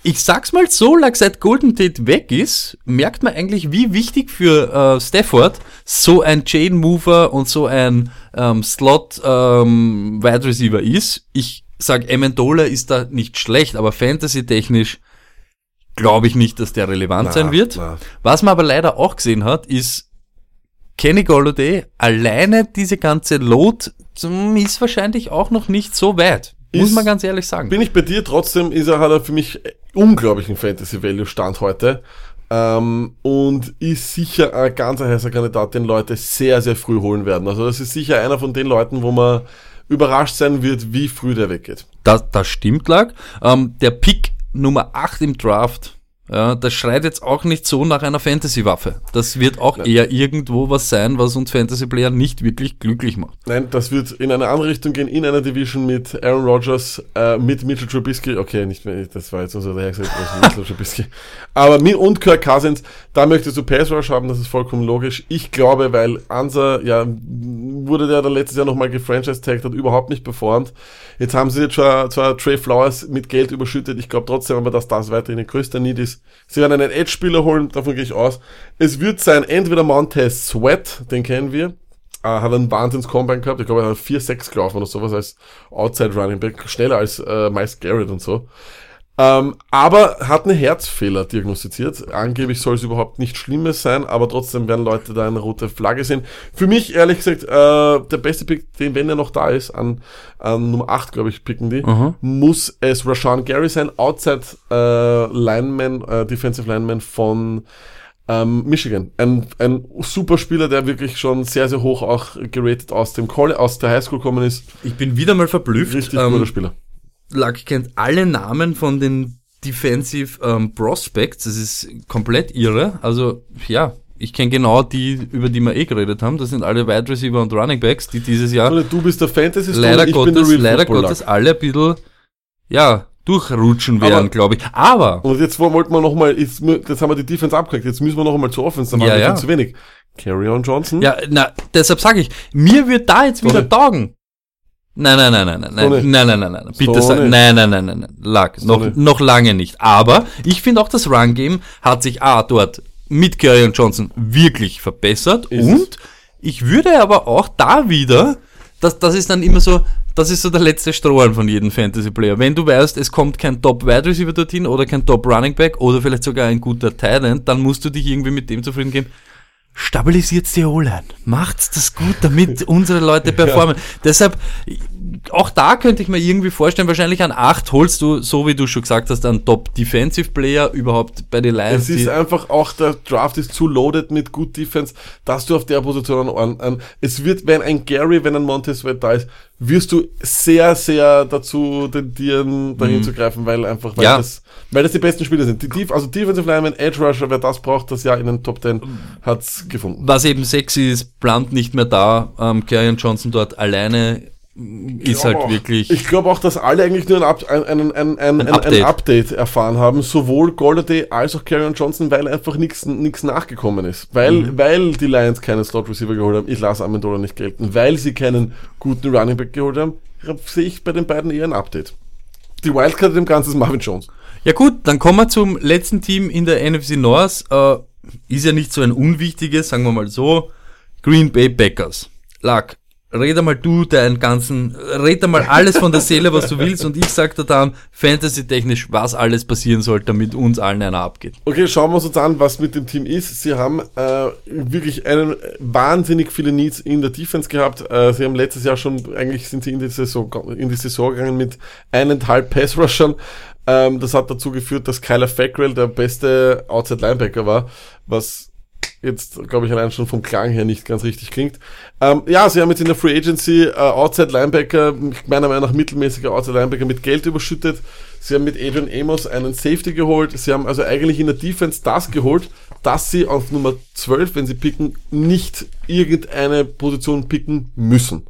ich sag's mal so, Lack, seit Golden Tate weg ist, merkt man eigentlich, wie wichtig für äh, Stafford so ein Chain Mover und so ein ähm, Slot ähm, Wide Receiver ist. Ich sag, Amendola ist da nicht schlecht, aber fantasy-technisch glaube ich nicht, dass der relevant Na, sein wird. na. Was man aber leider auch gesehen hat, ist Kenny Golladay, alleine diese ganze Load mm, ist wahrscheinlich auch noch nicht so weit. Muss Ist- man ganz ehrlich sagen. Bin ich bei dir, trotzdem ist er, hat er für mich unglaublichen Fantasy Value Stand heute. Ähm, und ist sicher ein ganz heißer Kandidat, den Leute sehr, sehr früh holen werden. Also das ist sicher einer von den Leuten, wo man überrascht sein wird, wie früh der weggeht. Das, das stimmt, lag. Ähm, der Pick Nummer 8 im Draft, ja, das schreit jetzt auch nicht so nach einer Fantasy-Waffe. Das wird auch eher irgendwo was sein, was uns Fantasy-Player nicht wirklich glücklich macht. Nein, das wird in eine andere Richtung gehen, in einer Division mit Aaron Rodgers, äh, mit Mitchell Trubisky, okay, nicht mehr, das war jetzt unser dahergesagt, Mitchell Trubisky, aber mit, und Kirk Cousins, da möchtest du Pass Rush haben, das ist vollkommen logisch. Ich glaube, weil Ansa, ja, wurde der dann letztes Jahr nochmal gefranchise-tagged, hat überhaupt nicht performt. Jetzt haben sie jetzt zwar, zwar Trey Flowers mit Geld überschüttet, ich glaube trotzdem aber, dass das weiterhin ein größter Need ist. Sie werden einen Edge-Spieler holen, davon gehe ich aus. Es wird sein, entweder Montez Sweat, den kennen wir, äh, hat einen wahnsinns Combine gehabt. Ich glaube, er hat 4-6 gelaufen oder sowas als Outside Running Back. Schneller als äh, Miles Garrett und so. Ähm, aber hat einen Herzfehler diagnostiziert. Angeblich soll es überhaupt nichts Schlimmes sein, aber trotzdem werden Leute da eine rote Flagge sehen. Für mich, ehrlich gesagt, äh, der beste Pick, den, wenn er noch da ist, an, an Nummer 8, glaube ich, picken die, muss es Rashawn Gary sein, Outside äh, Lineman, äh, Defensive Lineman von ähm, Michigan. Ein, ein super Spieler, der wirklich schon sehr, sehr hoch auch geratet aus dem College, aus der Highschool gekommen ist. Ich bin wieder mal verblüfft. Richtig ähm, guter Spieler. Luck kennt alle Namen von den Defensive ähm, Prospects. Das ist komplett irre. Also, ja, ich kenne genau die, über die wir eh geredet haben. Das sind alle Wide Receiver und Running Backs, die dieses Jahr Oder du bist der fantasy leider Gottes, leider Gottes alle ein bisschen, ja, durchrutschen werden, glaube ich. Aber, Und jetzt wollten wir nochmal, jetzt, jetzt haben wir die Defense abgekriegt, jetzt müssen wir nochmal zur Offense, dann Ja, wir ja. viel zu wenig. Carry on Johnson. ja, na, deshalb sage ich, mir wird da jetzt wieder taugen. Nein, nein, nein, nein, nein, nein, nein, nein, nein, nein, bitte sag, nein, nein, nein, nein, nein, lag, noch, noch lange nicht. Aber ich finde auch das Run-Game hat sich A, dort mit Curry und Johnson wirklich verbessert Ist und Ich würde aber auch da wieder, das, das ist dann immer so, das ist so der letzte Strohhalm von jedem Fantasy-Player. Wenn du weißt, es kommt kein Top-Wide Receiver dorthin oder kein Top-Running Back oder vielleicht sogar ein guter Tight End, dann musst du dich irgendwie mit dem zufrieden geben. Stabilisiert die O-Line. Macht's das gut, damit unsere Leute performen. Deshalb, auch da könnte ich mir irgendwie vorstellen, wahrscheinlich an 8 holst du, so wie du schon gesagt hast, einen Top-Defensive-Player überhaupt bei den Lions. Es ist einfach auch, der Draft ist zu loaded mit gut Defense, dass du auf der Position an, an es wird, wenn ein Gary, wenn ein Montez Sweat da ist, wirst du sehr, sehr dazu tendieren, dahin zu greifen, weil einfach, weil Ja. das, weil das die besten Spieler sind. Die Def also Defensive Lineman, Edge Rusher, wer das braucht, das Jahr in den Top 10 hat's gefunden. was eben sexy ist, Blunt nicht mehr da, ähm, Kerryon Johnson dort alleine ist halt auch, wirklich. Ich glaube auch, dass alle eigentlich nur ein, ein, ein, ein, Update. Update erfahren haben, sowohl Golladay als auch Carrion Johnson, weil einfach nichts nichts nachgekommen ist. Weil, Mhm. weil die Lions keinen Slot Receiver geholt haben, ich lasse Amendola nicht gelten, weil sie keinen guten Running Back geholt haben, sehe ich bei den beiden eher ein Update. Die Wildcard dem Ganzen ist Marvin Jones. Ja gut, dann kommen wir zum letzten Team in der NFC North. Äh, ist ja nicht so ein unwichtiges, sagen wir mal so. Green Bay Packers. Lack, red mal du deinen ganzen, red mal alles von der Seele, was du willst und ich sag dir dann fantasy-technisch, was alles passieren soll, damit uns allen einer abgeht. Okay, schauen wir uns jetzt an, was mit dem Team ist. Sie haben äh, wirklich einen wahnsinnig viele Needs in der Defense gehabt. Äh, sie haben letztes Jahr schon, eigentlich sind sie in die Saison, in die Saison gegangen mit eineinhalb Pass-Rushern. Ähm, das hat dazu geführt, dass Kyler Fackrell der beste Outside-Linebacker war, was jetzt, glaube ich, allein schon vom Klang her nicht ganz richtig klingt. Ähm, ja, sie haben jetzt in der Free Agency äh, Outside Linebacker, meiner Meinung nach mittelmäßiger Outside Linebacker mit Geld überschüttet. Sie haben mit Adrian Amos einen Safety geholt. Sie haben also eigentlich in der Defense das geholt, dass sie auf Nummer 12, wenn sie picken, nicht irgendeine Position picken müssen.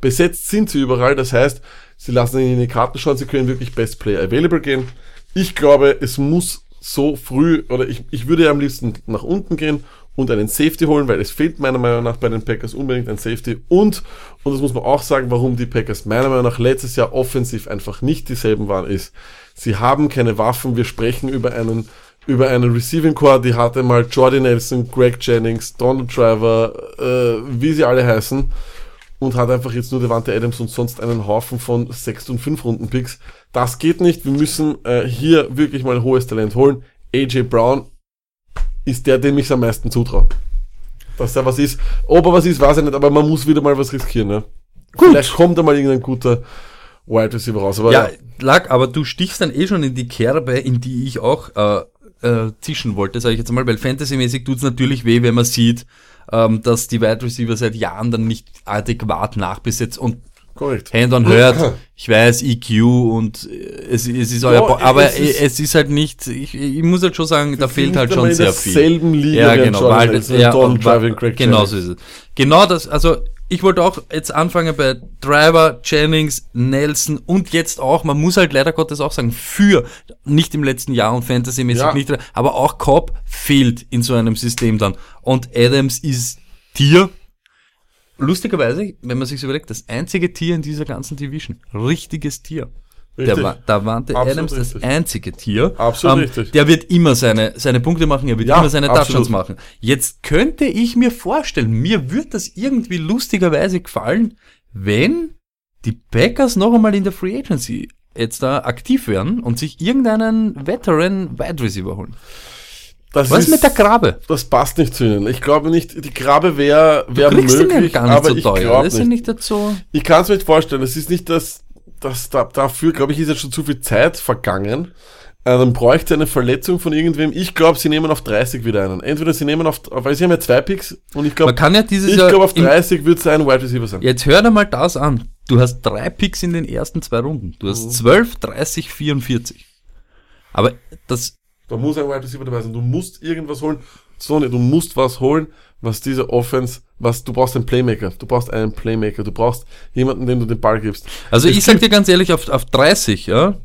Besetzt sind sie überall, das heißt, sie lassen ihnen in die Karten schauen, sie können wirklich Best Player Available gehen. Ich glaube, es muss so früh, oder ich, ich würde ja am liebsten nach unten gehen und einen Safety holen, weil es fehlt meiner Meinung nach bei den Packers unbedingt ein Safety und, und das muss man auch sagen, warum die Packers meiner Meinung nach letztes Jahr offensiv einfach nicht dieselben waren, ist, sie haben keine Waffen, wir sprechen über einen über einen Receiving Core, die hatte mal Jordy Nelson, Greg Jennings, Donald Driver, äh, wie sie alle heißen und hat einfach jetzt nur Devante Adams und sonst einen Haufen von 6 und 5 Runden Picks. Das geht nicht. Wir müssen äh, hier wirklich mal hohes Talent holen. AJ Brown ist der, dem ich am meisten zutraue. Dass er was ist. Ob er was ist, weiß ich nicht, aber man muss wieder mal was riskieren. Ne? Vielleicht kommt da mal irgendein guter Wide Receiver raus. Aber Ja, Lack, aber du stichst dann eh schon in die Kerbe, in die ich auch äh, äh, zischen wollte, sage ich jetzt mal, weil Fantasy-mäßig tut's natürlich weh, wenn man sieht, ähm, dass die Wide Receiver seit Jahren dann nicht adäquat nachbesetzt und korrekt. Hand on hört, ich weiß, EQ und äh, es, es ist euer, Ja, Bo aber es es ist- ist, halt nicht, ich, ich muss halt schon sagen, da fehlt halt schon sehr viel. derselben Liga Ja, genau, weil, Nelson, ja, und Greg genau so ist es. Genau das, also ich wollte auch jetzt anfangen bei Driver, Jennings, Nelson und jetzt auch, man muss halt leider Gottes auch sagen, für, nicht im letzten Jahr und Fantasy-mäßig Ja. nicht, aber auch Cobb fehlt in so einem System dann. Und Adams ist Tier, lustigerweise, wenn man sich überlegt, das einzige Tier in dieser ganzen Division. Richtiges Tier. Der, Richtig. da Davante Absolut Adams das richtig. einzige Tier. Absolut richtig. Der wird immer seine, seine Punkte machen, er wird Ja, immer seine. Touchdowns machen. Jetzt könnte ich mir vorstellen, mir wird das irgendwie lustigerweise gefallen, wenn die Packers noch einmal in der Free Agency jetzt da aktiv werden und sich irgendeinen Veteran Wide Receiver holen. Das Was ist mit der Grabe? Das passt nicht zu ihnen. Ich glaube nicht, die Grabe wäre wär Du kriegst ihn ja möglich, nicht aber so ich teuer. glaube ja nicht. nicht dazu. Ich kann es mir nicht vorstellen. Es ist nicht das, das da, dafür, glaube ich, ist jetzt schon zu viel Zeit vergangen. Äh, dann bräuchte eine Verletzung von irgendwem. Ich glaube, sie nehmen auf 30 wieder einen. Entweder sie nehmen auf, weil sie haben ja zwei Picks und ich glaube, ja ich glaube auf im- 30 wird es ein Wide Receiver sein. Jetzt hör dir mal das an. Du hast drei Picks in den ersten zwei Runden. Du Mhm. hast 12, 30, 44. Aber das, Da muss ein Wide Receiver dabei sein. Du musst irgendwas holen. Sony, du musst was holen, was diese Offense, was, du brauchst einen Playmaker. Du brauchst einen Playmaker. Du brauchst jemanden, dem du den Ball gibst. also Es ich sag dir ganz ehrlich, auf, auf 30, ja,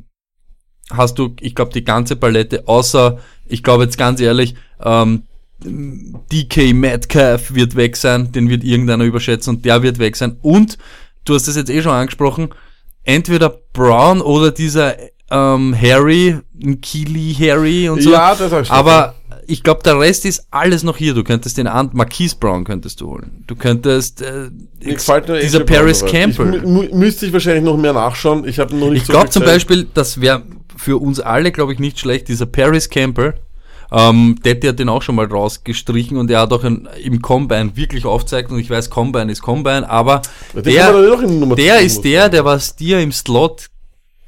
hast du, ich glaube, die ganze Palette, außer, ich glaube jetzt ganz ehrlich, ähm, DK Metcalf wird weg sein, den wird irgendeiner überschätzen und der wird weg sein. Und, du hast das jetzt eh schon angesprochen, entweder Brown oder dieser ähm, Harry, Keely Harry und so. Ja, das hab ich Aber ich glaube, der Rest ist alles noch hier. Du könntest den Ant Marquise Brown könntest du holen. Du könntest äh, Mir gefällt nur dieser Paris. Campbell. Ich, mü- mü- müsste ich wahrscheinlich noch mehr nachschauen. Ich habe noch nicht Ich so glaube zum. Beispiel, das wäre für uns alle, glaube ich, nicht schlecht, dieser Paris Campbell. Ähm, Detti hat den auch schon mal rausgestrichen und er hat auch ein, im Combine wirklich aufgezeigt und ich weiß, Combine ist Combine, aber man der, in Nummer der ist der, der was dir im Slot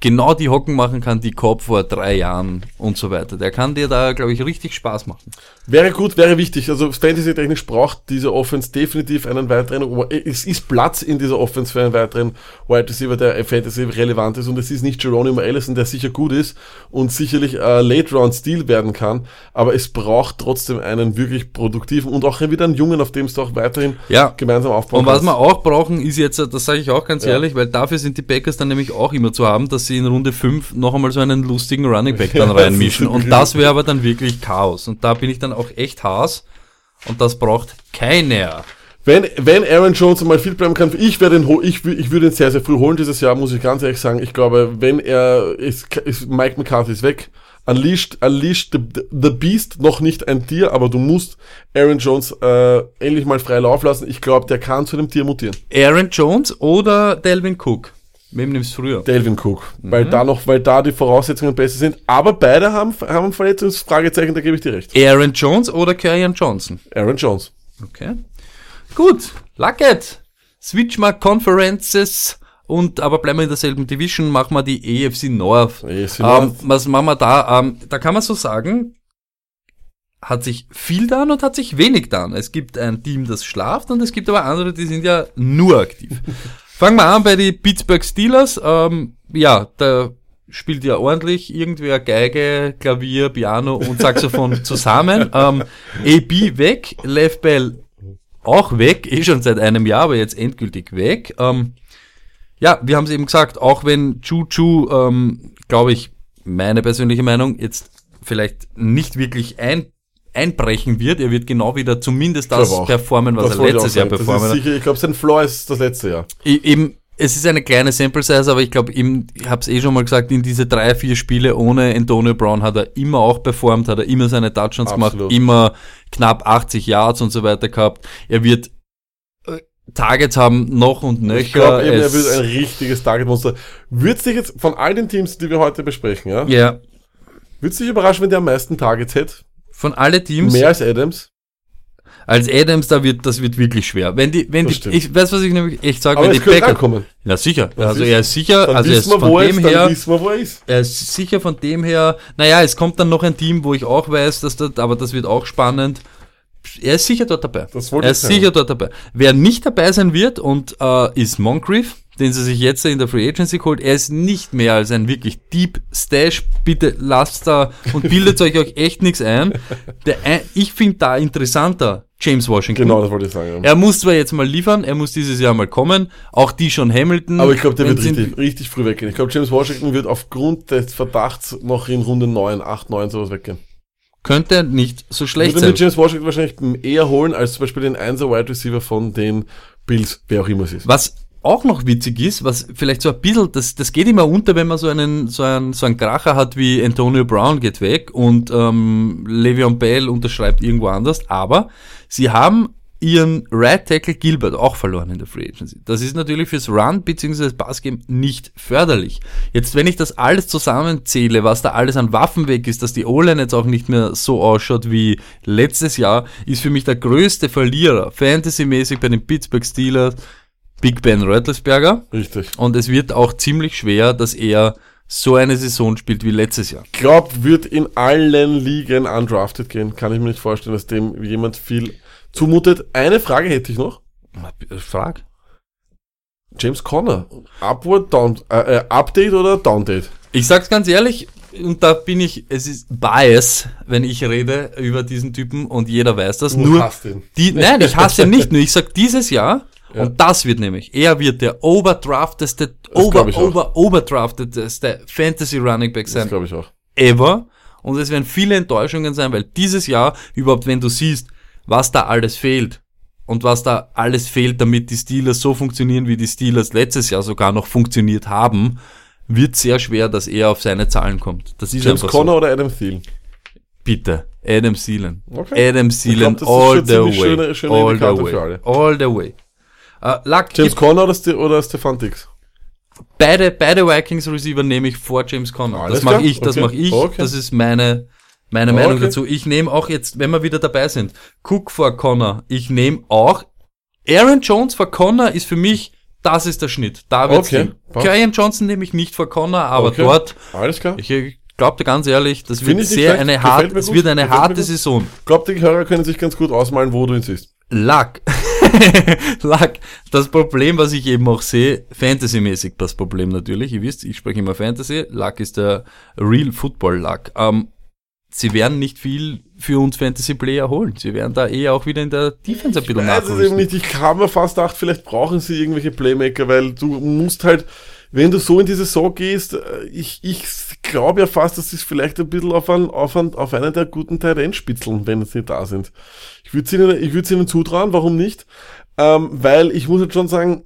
genau die Hocken machen kann, die Cobb vor drei Jahren und so weiter. Der kann dir da, glaube ich, richtig Spaß machen. Wäre gut, wäre wichtig. Also Fantasy-technisch braucht diese Offense definitiv einen weiteren, es ist Platz in dieser Offense für einen weiteren Wide Receiver, der Fantasy relevant ist und es ist nicht Geronimo Allison, der sicher gut ist und sicherlich äh, Late Round Stil werden kann, aber es braucht trotzdem einen wirklich produktiven und auch wieder einen Jungen, auf dem es doch weiterhin Ja. gemeinsam aufbauen Und was kannst. wir auch brauchen, ist jetzt, das sage ich auch ganz Ja. ehrlich, weil dafür sind die Packers dann nämlich auch immer zu haben, dass sie in Runde 5 noch einmal so einen lustigen Running Back dann reinmischen. Und das wäre aber dann wirklich Chaos. Und da bin ich dann auch echt Haas. Und das braucht keiner. Wenn, wenn Aaron Jones mal fit bleiben kann, ich werde ihn, ho- ich, ich würde ihn sehr, sehr früh holen dieses Jahr, muss ich ganz ehrlich sagen. Ich glaube, wenn er, ist, ist Mike McCarthy ist weg, unleashed, unleashed the, the Beast, noch nicht ein Tier, aber du musst Aaron Jones äh, endlich mal frei Lauf lassen. Ich glaube, der kann zu einem Tier mutieren. Aaron Jones oder Delvin Cook? Wem nimmst du früher? Delvin Cook, weil da noch, weil da die Voraussetzungen besser sind. Aber beide haben, haben Verletzungsfragezeichen, da gebe ich dir recht. Aaron Jones oder Kerryon Johnson? Aaron Jones. Okay. Gut, Lucket. Switch mal Conferences und aber bleiben wir in derselben Division, machen wir die EFC North. AFC Ähm, North. was machen wir da? Ähm, da kann man so sagen, hat sich viel dann und hat sich wenig dann. Es gibt ein Team, das schlaft und es gibt aber andere, die sind ja nur aktiv. Fangen wir an bei die Pittsburgh Steelers. Ähm, ja, da spielt ja ordentlich irgendwer Geige, Klavier, Piano und Saxophon zusammen. Ähm, AB weg, Lev Bell auch weg, eh schon seit einem Jahr, aber jetzt endgültig weg. Ähm, ja, wir haben es eben gesagt, auch wenn Chu-Chu, ähm, glaube ich, meine persönliche Meinung, jetzt vielleicht nicht wirklich ein, einbrechen wird, er wird genau wieder zumindest das performen, was Das er letztes Jahr performen hat. sicher, ich glaube, sein Floor ist das letzte Jahr. I- Eben, es ist eine kleine Sample Size, aber ich glaube, ich habe es eh schon mal gesagt, in diese drei, vier Spiele ohne Antonio Brown hat er immer auch performt, hat er immer seine Touchdowns Absolut. gemacht, immer knapp 80 Yards und so weiter gehabt. Er wird äh, Targets haben noch und nöcher. Ich glaube eben, er wird ein richtiges Target-Monster. Würd's dich jetzt von all den Teams, die wir heute besprechen, ja, ja, würd's dich überraschen, wenn der am meisten Targets hätte? Von alle Teams. Mehr als Adams? Als Adams, da wird, das wird wirklich schwer. Wenn die, wenn Das die, stimmt. ich weiß, was ich nämlich echt sage, wenn die Packers, ja sicher, Ja, also er ist sicher, Dann also er ist wir, von dem ist, her, wir, wo er ist. er ist sicher von dem her, naja, es kommt dann noch ein Team, wo ich auch weiß, dass das, aber das wird auch spannend. Er ist sicher dort dabei. Das wollte er ist sicher dort dabei. Wer nicht dabei sein wird und äh, ist Moncrief, den sie sich jetzt in der Free Agency holt. Er ist nicht mehr als ein wirklich Deep Stash. Bitte lasst da und bildet euch euch echt nichts ein. Der, ein ich finde da interessanter James Washington. Genau, das wollte ich sagen. ja. Er muss zwar jetzt mal liefern, er muss dieses Jahr mal kommen. Auch die schon Hamilton. Aber ich glaube, der wird richtig, richtig früh weggehen. Ich glaube, James Washington wird aufgrund des Verdachts noch in Runde 9, 8, 9 sowas weggehen. Könnte nicht so schlecht würde sein. mir James Washington wahrscheinlich eher holen, als zum Beispiel den 1er Wide Receiver von den Bills, wer auch immer es ist. Was auch noch witzig ist, was vielleicht so ein bisschen, das, das geht immer unter, wenn man so einen, so einen, so einen Kracher hat wie Antonio Brown geht weg und ähm, Le'Veon Bell unterschreibt irgendwo anders, aber sie haben ihren Right Tackle Gilbert auch verloren in der Free Agency. Das ist natürlich fürs Run bzw. Passgame nicht förderlich. Jetzt, wenn ich das alles zusammenzähle, was da alles an Waffen weg ist, dass die O-Line jetzt auch nicht mehr so ausschaut wie letztes Jahr, ist für mich der größte Verlierer, fantasymäßig bei den Pittsburgh Steelers, Big Ben Röttelsberger. Richtig. Und es wird auch ziemlich schwer, dass er so eine Saison spielt wie letztes Jahr. Ich glaube, wird in allen Ligen undrafted gehen. Kann ich mir nicht vorstellen, dass dem jemand viel zumutet. Eine Frage hätte ich noch. Frag. James Conner. Upward, down, äh, äh, Update oder Downdate? Ich sag's ganz ehrlich, und da bin ich, es ist Bias, wenn ich rede über diesen Typen und jeder weiß das. nur hast ihn. die, nein, ich hasse ihn nicht nur. Ich sag dieses Jahr, und das wird nämlich, er wird der overdrafteste, auch. over, overdraftedeste Fantasy Running Back Das sein glaube ich auch. ever. Und es werden viele Enttäuschungen sein, weil dieses Jahr, überhaupt wenn du siehst, was da alles fehlt und was da alles fehlt, damit die Steelers so funktionieren, wie die Steelers letztes Jahr sogar noch funktioniert haben, wird sehr schwer, dass er auf seine Zahlen kommt. Das ist James einfach Conner oder Adam Thielen? Bitte. Adam Thielen. Okay. Adam Thielen glaub, das all the way. schöne- schöne all the way. All the way. Äh, Luck, James Conner oder, Ste oder Stefan Dix? beide, beide Vikings Receiver nehme ich vor James Conner. Das mache ich, das Okay. mache ich. Okay. Das ist meine, meine Okay. Meinung dazu. Ich nehme auch jetzt, wenn wir wieder dabei sind, Cook vor Connor. Ich nehme auch Aaron Jones vor Connor ist für mich, das ist der Schnitt. Da wird's Okay. Kerryon Johnson nehme ich nicht vor Connor, aber Okay. dort, Alles klar. ich glaube dir ganz ehrlich, das wird sehr eine mir es wird eine Gefällt harte. Saison. Ich glaube, die Hörer können sich ganz gut ausmalen, wo du ihn siehst. Luck. Luck. Das Problem, was ich eben auch sehe, Fantasy-mäßig das Problem natürlich. Ihr wisst, ich spreche immer Fantasy. Luck ist der Real Football Luck. Ähm, sie werden nicht viel für uns Fantasy-Player holen. Sie werden da eher auch wieder in der Defense ein bisschen weiß es eben nachrüsten. nicht. Ich habe mir fast gedacht, vielleicht brauchen sie irgendwelche Playmaker, weil du musst halt, wenn du so in die Saison gehst, äh, ich, ich glaube ja fast, dass sie es vielleicht ein bisschen auf, einen, auf, einen, auf einen der guten Teile spitzeln, wenn sie da sind. Ich würde es ihnen, ich würde ihnen zutrauen, warum nicht? Ähm, weil ich muss jetzt schon sagen,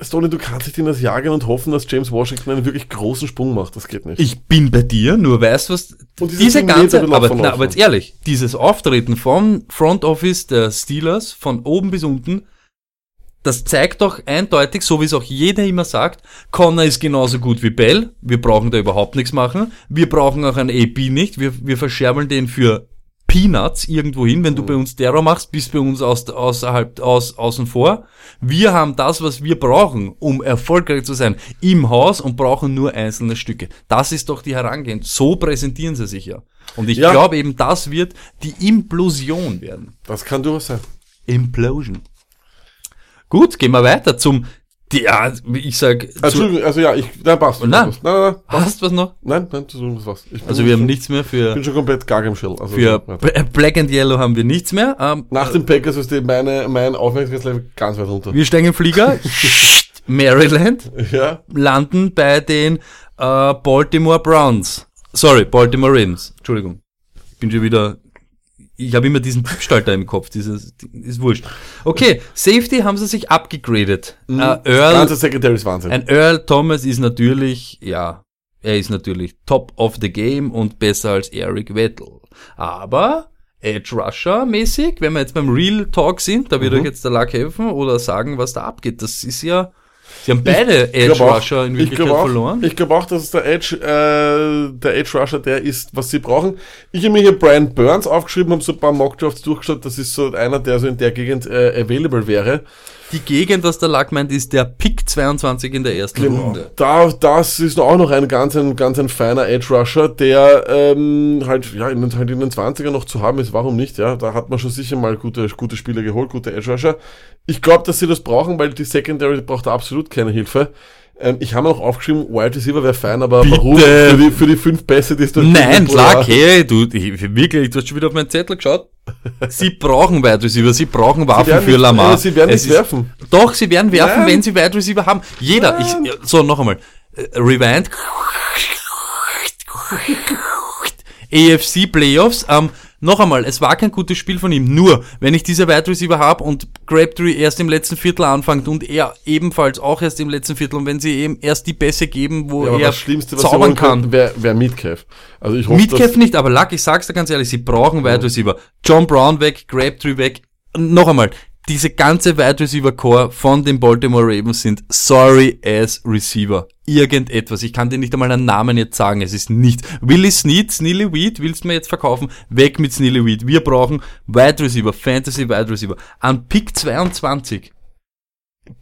Stoney, du kannst nicht in das Jahr gehen und hoffen, dass James Washington einen wirklich großen Sprung macht. Das geht nicht. Ich bin bei dir, nur weißt du was, Und diese ganze, aber, na, aber jetzt ehrlich, dieses Auftreten vom Front Office der Steelers, von oben bis unten, das zeigt doch eindeutig, so wie es auch jeder immer sagt, Connor ist genauso gut wie Bell, wir brauchen da überhaupt nichts machen, wir brauchen auch einen AP nicht, wir, wir verscherbeln den für Peanuts irgendwo hin, wenn du bei uns Terror machst, bist bei uns aus, außerhalb, aus, außen vor. Wir haben das, was wir brauchen, um erfolgreich zu sein, im Haus und brauchen nur einzelne Stücke. Das ist doch die Herangehen. So präsentieren sie sich ja. Und ich Ja. glaube eben, das wird die Implosion werden. Das kann durchaus sein. Implosion. Gut, gehen wir weiter zum, ja, ich sag, zu, Entschuldigung, also ja, ich, nein, passt. Nein. Nein, nein, nein, passt. hast was noch? Nein, nein, du hast was. Ich Also wir haben schon, nichts mehr Ich für, bin schon komplett gar im Shell. Also, für. Bla- Black and Yellow haben wir nichts mehr. Ähm, Nach dem Packers ist die- meine, mein Aufmerksamkeitslevel ganz weit runter. wir steigen im Flieger, Maryland, Ja, landen bei den äh, Baltimore Browns. Sorry, Baltimore Ravens. Entschuldigung. Ich bin schon wieder. Ich habe immer diesen Tippstalter im Kopf. Dieses ist wurscht. Okay, Safety haben sie sich abgegradet. Äh, Earl, ganze Secretary ist Wahnsinn. ein Earl Thomas ist natürlich, ja, er ist natürlich top of the game und besser als Eric Vettel. Aber Edge Rusher mäßig, wenn wir jetzt beim Real Talk sind, da Mhm. wird euch jetzt der Lack helfen oder sagen, was da abgeht. Das ist ja, sie haben beide Edge glaub auch- Rusher in ich Wirklichkeit glaube auch, verloren. Ich glaube auch, dass der Edge, äh, der Edge Rusher, der ist, was sie brauchen. Ich habe mir hier Brian Burns aufgeschrieben, habe so ein paar Mockdrafts durchgeschaut. Das ist so einer, der so in der Gegend äh, available wäre. Die Gegend, was der Lack meint, ist der Pick 22 in der ersten Runde. Da, das ist auch noch ein ganz, ein ganz ein feiner Edge Rusher, der ähm, halt, ja, in, den- halt in den 20er noch zu haben ist. Warum nicht? Ja, da hat man schon sicher mal gute, gute Spieler geholt, gute Edge Rusher. Ich glaube, dass sie das brauchen, weil die Secondary braucht absolut keine Hilfe. Ähm, ich habe noch aufgeschrieben, Wide Receiver wäre fein, aber Bitte. warum? Für die, für die fünf Pässe, die es dort Nein, oder? hey, du, ich, wirklich, du hast schon wieder auf meinen Zettel geschaut. Sie brauchen Wide Receiver, sie brauchen Waffen werden für nicht- Lamar. äh, sie werden Es nicht ist- werfen. Doch, sie werden werfen, Nein. wenn sie Wide Receiver haben. Jeder, ich, so, noch einmal. Äh, Rewind. AFC Playoffs, ähm, noch einmal, es war kein gutes Spiel von ihm. Nur, wenn ich diese Wide Receiver habe und Crabtree erst im letzten Viertel anfängt und er ebenfalls auch erst im letzten Viertel und wenn sie eben erst die Pässe geben, wo Ja, er zaubern kann. wäre wär Metcalf. Also ich hoffe, dass, nicht, aber Luck, ich sag's dir ganz ehrlich, sie brauchen Wide Receiver. John Brown weg, Crabtree weg. Noch einmal, diese ganze Wide Receiver Core von den Baltimore Ravens sind sorry as Receiver. Irgendetwas. Ich kann dir nicht einmal einen Namen jetzt sagen. Es ist nicht. Willie Snead, Snilly Weed, willst du mir jetzt verkaufen? Weg mit Snilly Weed. Wir brauchen Wide Receiver, Fantasy Wide Receiver. An Pick 22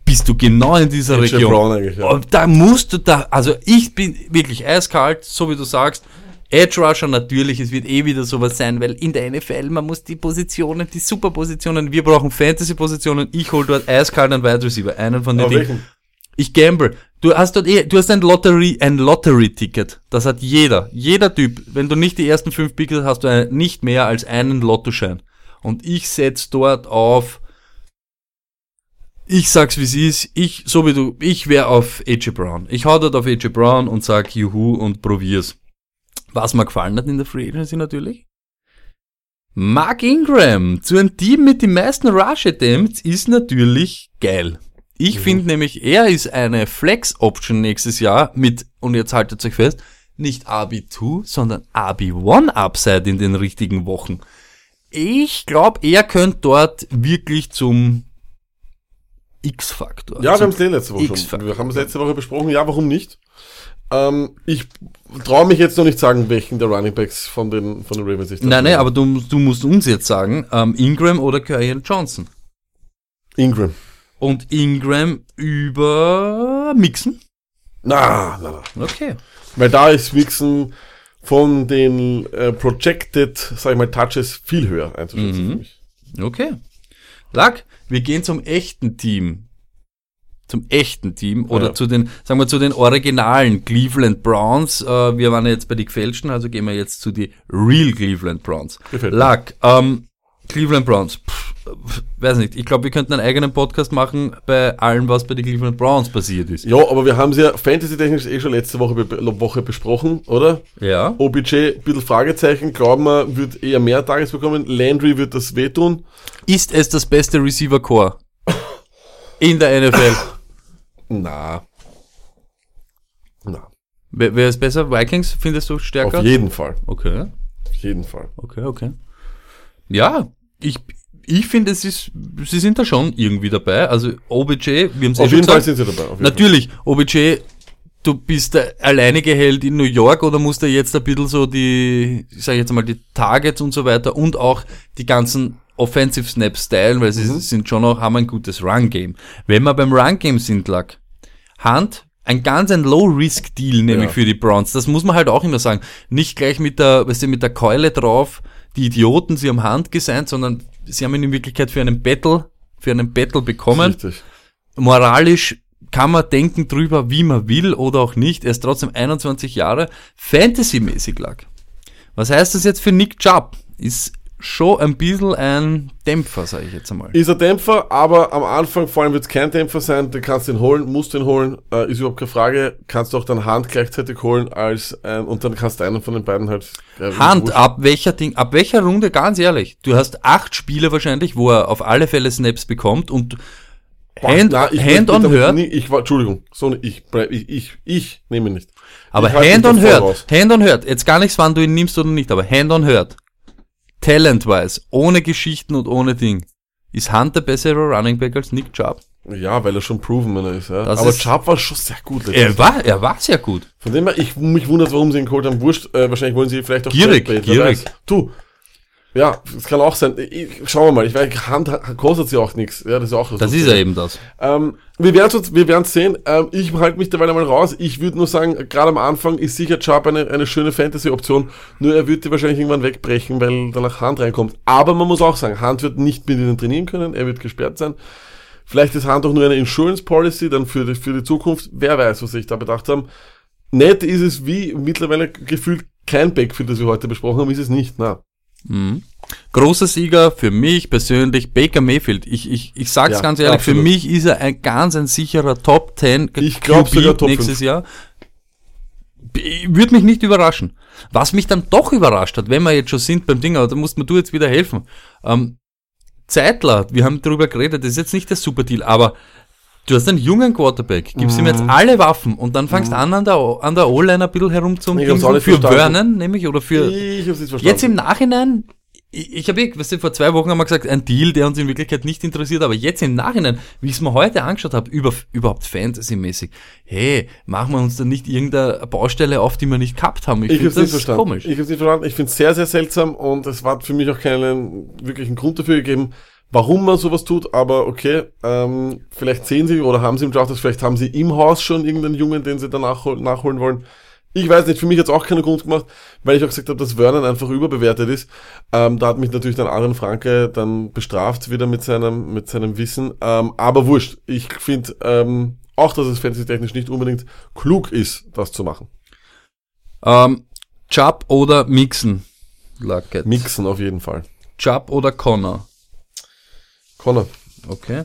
bist du genau in dieser Region. Ja. Da musst du da, also ich bin wirklich eiskalt, so wie du sagst. Edge Rusher natürlich, es wird eh wieder sowas sein, weil in der NFL, man muss die Positionen, die Superpositionen, wir brauchen Fantasy-Positionen, ich hol dort eiskalt einen Wide Receiver, einen von den Dingen. welchen? Ich gamble. Du hast dort eh, du hast ein Lottery, ein Lottery-Ticket. Das hat jeder. Jeder Typ. Wenn du nicht die ersten fünf Picks hast, hast du ein, nicht mehr als einen Lottoschein. Und ich setz dort auf, ich sag's wie es ist, ich, so wie du, ich wär auf AJ Brown. Ich hau dort auf AJ Brown und sag Juhu und probier's. Was mir gefallen hat in der Free Agency natürlich. Mark Ingram zu einem Team mit den meisten Rush Attempts ist natürlich geil. Ich finde nämlich, er ist eine Flex-Option nächstes Jahr mit, und jetzt haltet euch fest, nicht RB2, sondern RB1 Upside in den richtigen Wochen. Ich glaube, er könnte dort wirklich zum X-Faktor. Ja, wir haben es letzte Woche schon. Wir haben es letzte Woche besprochen. Ja, warum nicht? Ähm, ich traue mich jetzt noch nicht sagen, welchen der Running Backs von den, von den Ravens ich Nein, nein, aber du, du musst uns jetzt sagen, ähm, Ingram oder Kyan Johnson. Ingram. Und Ingram über Mixon? Na, na, na. Okay. Weil da ist Mixon von den äh, Projected, sag ich mal, Touches viel höher einzuschätzen Mhm. für mich. Okay. Lack, wir gehen zum echten Team. Zum echten Team oder Ja. zu den, sagen wir, zu den originalen Cleveland Browns. Äh, wir waren ja jetzt bei die gefälschten, also gehen wir jetzt zu die Real Cleveland Browns. Gefällt. Lack, ähm, Cleveland Browns. Pff, pff, weiß nicht, ich glaube, wir könnten einen eigenen Podcast machen bei allem, was bei den Cleveland Browns passiert ist. Ja, aber wir haben sie ja fantasy-technisch eh schon letzte Woche, be Woche besprochen, oder? Ja. OBJ, ein bisschen Fragezeichen, glauben wir, wird eher mehr Tages bekommen. Landry wird das wehtun. Ist es das beste Receiver Core in der NFL? Na. Na. wer, wer ist besser? Vikings findest du stärker? Auf jeden Fall. Okay. Auf jeden Fall. Okay, okay. Ja, ich, ich finde, es ist, sie sind da schon irgendwie dabei. Also OBJ, wir haben es eh Auf jeden Fall gesagt. sind sie dabei. Natürlich, OBJ, du bist der alleinige Held in New York oder musst du jetzt ein bisschen so die, ich sage jetzt mal, die Targets und so weiter und auch die ganzen Offensive Snaps teilen, weil sie Mhm. sind schon auch, haben ein gutes Run-Game. Wenn wir beim Run-Game sind, Lack, Hand, ein ganz ein Low-Risk-Deal, nämlich Ja. für die Browns. Das muss man halt auch immer sagen. Nicht gleich mit der, weißt du, mit der Keule drauf, die Idioten, sie haben Hand gesigned, sondern sie haben ihn in Wirklichkeit für einen Battle, für einen Battle bekommen Richtig. moralisch kann man denken drüber, wie man will oder auch nicht. Er ist trotzdem 21 Jahre. Fantasy-mäßig lag. Was heißt das jetzt für Nick Chubb? Ist schon ein bisschen ein Dämpfer, sage ich jetzt einmal. Ist ein Dämpfer, aber am Anfang vor allem wird es kein Dämpfer sein. Du kannst ihn holen, musst ihn holen, äh, ist überhaupt keine Frage. Kannst du auch dann Hand gleichzeitig holen als ein, und dann kannst du einen von den beiden halt. äh, Hand, ab welcher Ding, ab welcher Runde, ganz ehrlich, du hast acht Spiele wahrscheinlich, wo er auf alle Fälle Snaps bekommt und Hand, Na, ich- Hand on hört, nie- Ich Entschuldigung, so nicht, ich, ich, ich, ich nehme ihn nicht. aber Hand on raus. Hand on hört, jetzt gar nichts, wann du ihn nimmst oder nicht, aber Hand on hört, talent-wise, ohne Geschichten und ohne Ding, ist Hand der bessere Running Back als Nick Chubb? Ja, weil er schon proven er ist. Ja. Das Aber ist- Chubb war schon sehr gut. Er war, er war sehr gut. Von dem her, ich mich wundert, warum sie ihn geholt haben. Wurscht, äh, wahrscheinlich wollen sie vielleicht auch Gierig, gierig. Du, ja, das kann auch sein. Ich, schauen wir mal. Ich weiß, Hand kostet sie auch nichts. Ja, das ist auch Das ist ja eben das. Ähm, wir werden es wir werden's sehen. Ähm, ich halte mich derweil einmal raus. Ich würde nur sagen, gerade am Anfang ist sicher Chubb eine, eine schöne Fantasy-Option. Nur er wird die wahrscheinlich irgendwann wegbrechen, weil danach Hand reinkommt. Aber man muss auch sagen, Hand wird nicht mit ihnen trainieren können. Er wird gesperrt sein. Vielleicht ist Hand auch nur eine Insurance Policy dann für die, für die Zukunft. Wer weiß, was sich da bedacht haben. Nett ist es wie mittlerweile gefühlt kein Backfield, das wir heute besprochen haben, ist es nicht. Na. Mhm. Großer Sieger für mich persönlich, Baker Mayfield. Ich, ich, ich sag's Ja, ganz ehrlich, absolut. für mich ist er ein ganz ein sicherer Top 10 Ich glaub QB sogar Top nächstes 5. Jahr. Würde mich nicht überraschen. Was mich dann doch überrascht hat, wenn wir jetzt schon sind beim Ding, aber da musst mir du jetzt wieder helfen. Ähm, Zeitler, wir haben darüber geredet, das ist jetzt nicht der Superdeal, aber du hast einen jungen Quarterback, gibst ihm Mhm. jetzt alle Waffen und dann fangst an an der, an der O-Line ein bisschen herum nicht für verstanden. Vernon, nämlich, oder für, ich hab's nicht verstanden. Jetzt im Nachhinein, ich, ich habe eh, weißt du, vor zwei Wochen haben wir gesagt, ein Deal, der uns in Wirklichkeit nicht interessiert, aber jetzt im Nachhinein, wie ich es mir heute angeschaut habe, über, überhaupt Fantasy-mäßig, hey, machen wir uns da nicht irgendeine Baustelle auf, die wir nicht gehabt haben. Ich, Ich finde das verstanden. komisch. Ich hab's nicht verstanden. Ich finde es sehr, sehr seltsam und es hat für mich auch keinen wirklichen Grund dafür gegeben, warum man sowas tut, aber okay, ähm, vielleicht sehen sie oder haben sie im Draft, vielleicht haben sie im Haus schon irgendeinen Jungen, den sie dann nachhol nachholen wollen. Ich weiß nicht, für mich hat's auch keinen Grund gemacht, weil ich auch gesagt habe, dass Vernon einfach überbewertet ist. Ähm, da hat mich natürlich dann Aaron Franke dann bestraft wieder mit seinem, mit seinem Wissen. Ähm, aber wurscht. Ich finde ähm, auch, dass es fantasy-technisch nicht unbedingt klug ist, das zu machen. Ähm, Chubb oder Mixen? Luckett. Mixen auf jeden Fall. Chubb oder Connor? Connor. Okay.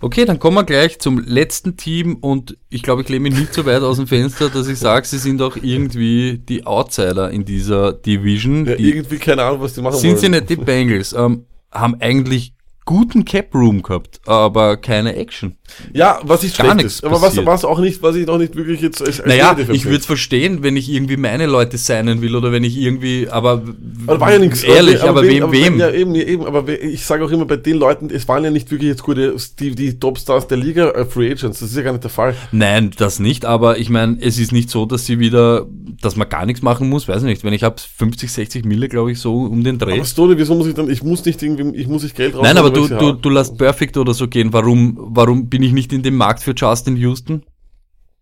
Okay, dann kommen wir gleich zum letzten Team und ich glaube, ich lehne mich nicht so weit aus dem Fenster, dass ich sage, sie sind auch irgendwie die Outsider in dieser Division. Ja, die irgendwie keine Ahnung, was die machen sind wollen. sie nicht die Bengals, ähm, haben eigentlich guten Cap Room gehabt, aber keine Action. Ja, was ist Gar nichts ist. Aber was, was auch nicht, was ich noch nicht wirklich jetzt als, als Naja, ich würde es verstehen, wenn ich irgendwie meine Leute signen will oder wenn ich irgendwie, aber Aber war ja nichts. ehrlich, aber, wem, wem? Ja, eben, eben, aber ich sage auch immer bei den Leuten, es waren ja nicht wirklich jetzt gute, die, die Topstars der Liga, äh, Free Agents, das ist ja gar nicht der Fall. Nein, das nicht, aber ich meine, es ist nicht so, dass sie wieder, dass man gar nichts machen muss, weiß nicht, wenn ich habe 50, 60 Mille, glaube ich, so um den Dreh. Aber Stone, wieso muss ich dann, ich muss nicht irgendwie, ich muss nicht Geld raus. Nein, aber du, du, du lässt Perfect oder so gehen. Warum, warum bin ich nicht in dem Markt für Justin Houston?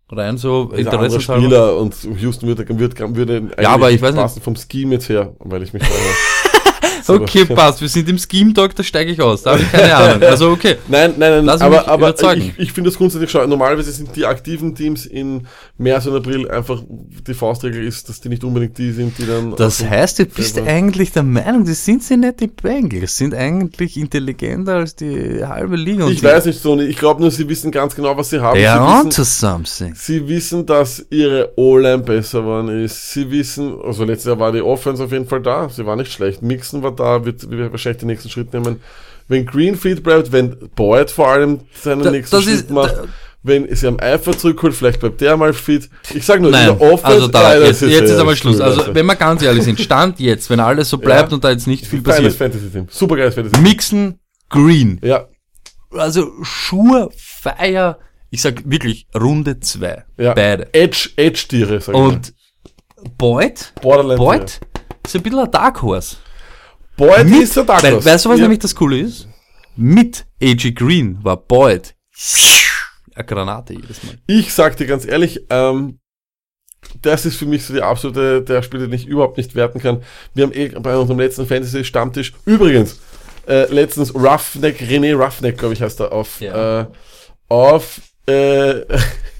Rein so anderer interessenshalber. Spieler und Houston würde, würde, würde eigentlich aber ich weiß nicht. passen vom Scheme jetzt her, weil ich mich da Okay, passt. Wir sind im Scheme Talk, da steige ich aus. Da habe ich keine Ahnung. Also okay. Nein, nein, nein, aber, aber überzeugen. ich, ich finde das grundsätzlich schon. Normalerweise sind die aktiven Teams in März und April einfach, die Faustregel ist, dass die nicht unbedingt die sind, die dann. Das also- heißt, du bist eigentlich der Meinung, das sind sie nicht die Bengals, sind eigentlich intelligenter als die halbe Liga. Und Ich die, weiß nicht, Sony, ich glaube nur, sie wissen ganz genau, was sie haben. They are sie, onto wissen, something. sie wissen, dass ihre O-Line besser geworden ist. Sie wissen, also letztes Jahr war die Offense auf jeden Fall da. Sie war nicht schlecht. Mixon war da, wird, wird wahrscheinlich den nächsten Schritt nehmen. Wenn Green fit bleibt, wenn Boyd vor allem seinen Da- nächsten Schritt ist- macht, da- wenn sie am Eifer zurückholt, vielleicht bleibt der mal fit. Ich sage nur, Nein, Offense, also da, ja, jetzt, jetzt ist einmal Schluss. Also, wenn wir ganz ehrlich sind, Stand jetzt, wenn alles so bleibt Ja. und da jetzt nicht viel Geiles passiert. Fantasy-Team. Super geiles Fantasy-Team. Mixen, Green. Ja, Also, Sure, Feier, ich sag wirklich, Runde zwei ja. Beide. Edge, Edge-Tiere, sag ich mal. Und Boyd, Borderlands. Boyd ist ein bisschen ein Dark Horse. Boyd Mit- ist der Dark Weil, weißt du, was ja. nämlich das Coole ist? Mit AG Green war Boyd eine Granate jedes Mal. Ich sag dir ganz ehrlich, ähm, das ist für mich so die absolute, der Spieler, den ich überhaupt nicht werten kann. Wir haben eh bei unserem letzten Fantasy-Stammtisch, übrigens, äh, letztens Roughneck, René Roughneck, glaube ich, heißt er, auf, Ja. äh, auf äh,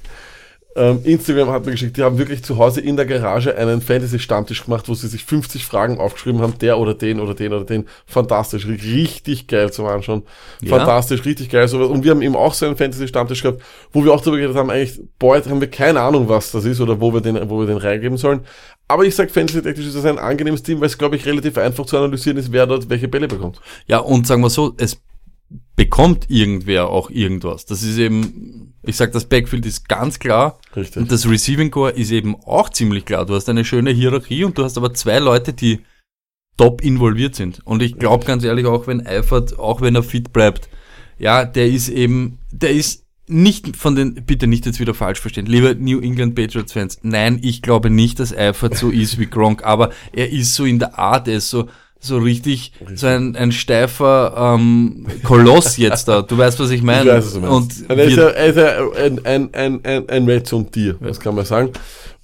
ähm, Instagram hat mir geschickt, die haben wirklich zu Hause in der Garage einen Fantasy-Stammtisch gemacht, wo sie sich 50 Fragen aufgeschrieben haben, der oder den oder den oder den. Fantastisch, richtig geil zum Anschauen. Ja. Fantastisch, richtig geil. sowas. Und wir haben eben auch so einen Fantasy-Stammtisch gehabt, wo wir auch darüber geredet haben, eigentlich, boah, jetzt haben wir keine Ahnung, was das ist oder wo wir den, wo wir den reingeben sollen. Aber ich sag, Fantasy-technisch ist das ein angenehmes Team, weil es, glaube ich, relativ einfach zu analysieren ist, wer dort welche Bälle bekommt. Ja, und sagen wir so, es bekommt irgendwer auch irgendwas. Das ist eben, ich sag, das Backfield ist ganz klar. Richtig. Und das Receiving Core ist eben auch ziemlich klar. Du hast eine schöne Hierarchie und du hast aber zwei Leute, die top involviert sind. Und ich glaube ganz ehrlich, auch wenn Eifert, auch wenn er fit bleibt, ja, der ist eben, der ist nicht von den, bitte nicht jetzt wieder falsch verstehen, liebe New England Patriots Fans, nein, ich glaube nicht, dass Eifert so ist wie Gronk, aber er ist so in der Art, er ist so, so richtig, so ein, ein steifer ähm, Koloss jetzt da. Du weißt, was ich meine. Ich weiß, was du meinst. Und Und er ist, ja, er ist ja ein, ein, ein, ein, ein Red Zone Tier, das kann man sagen.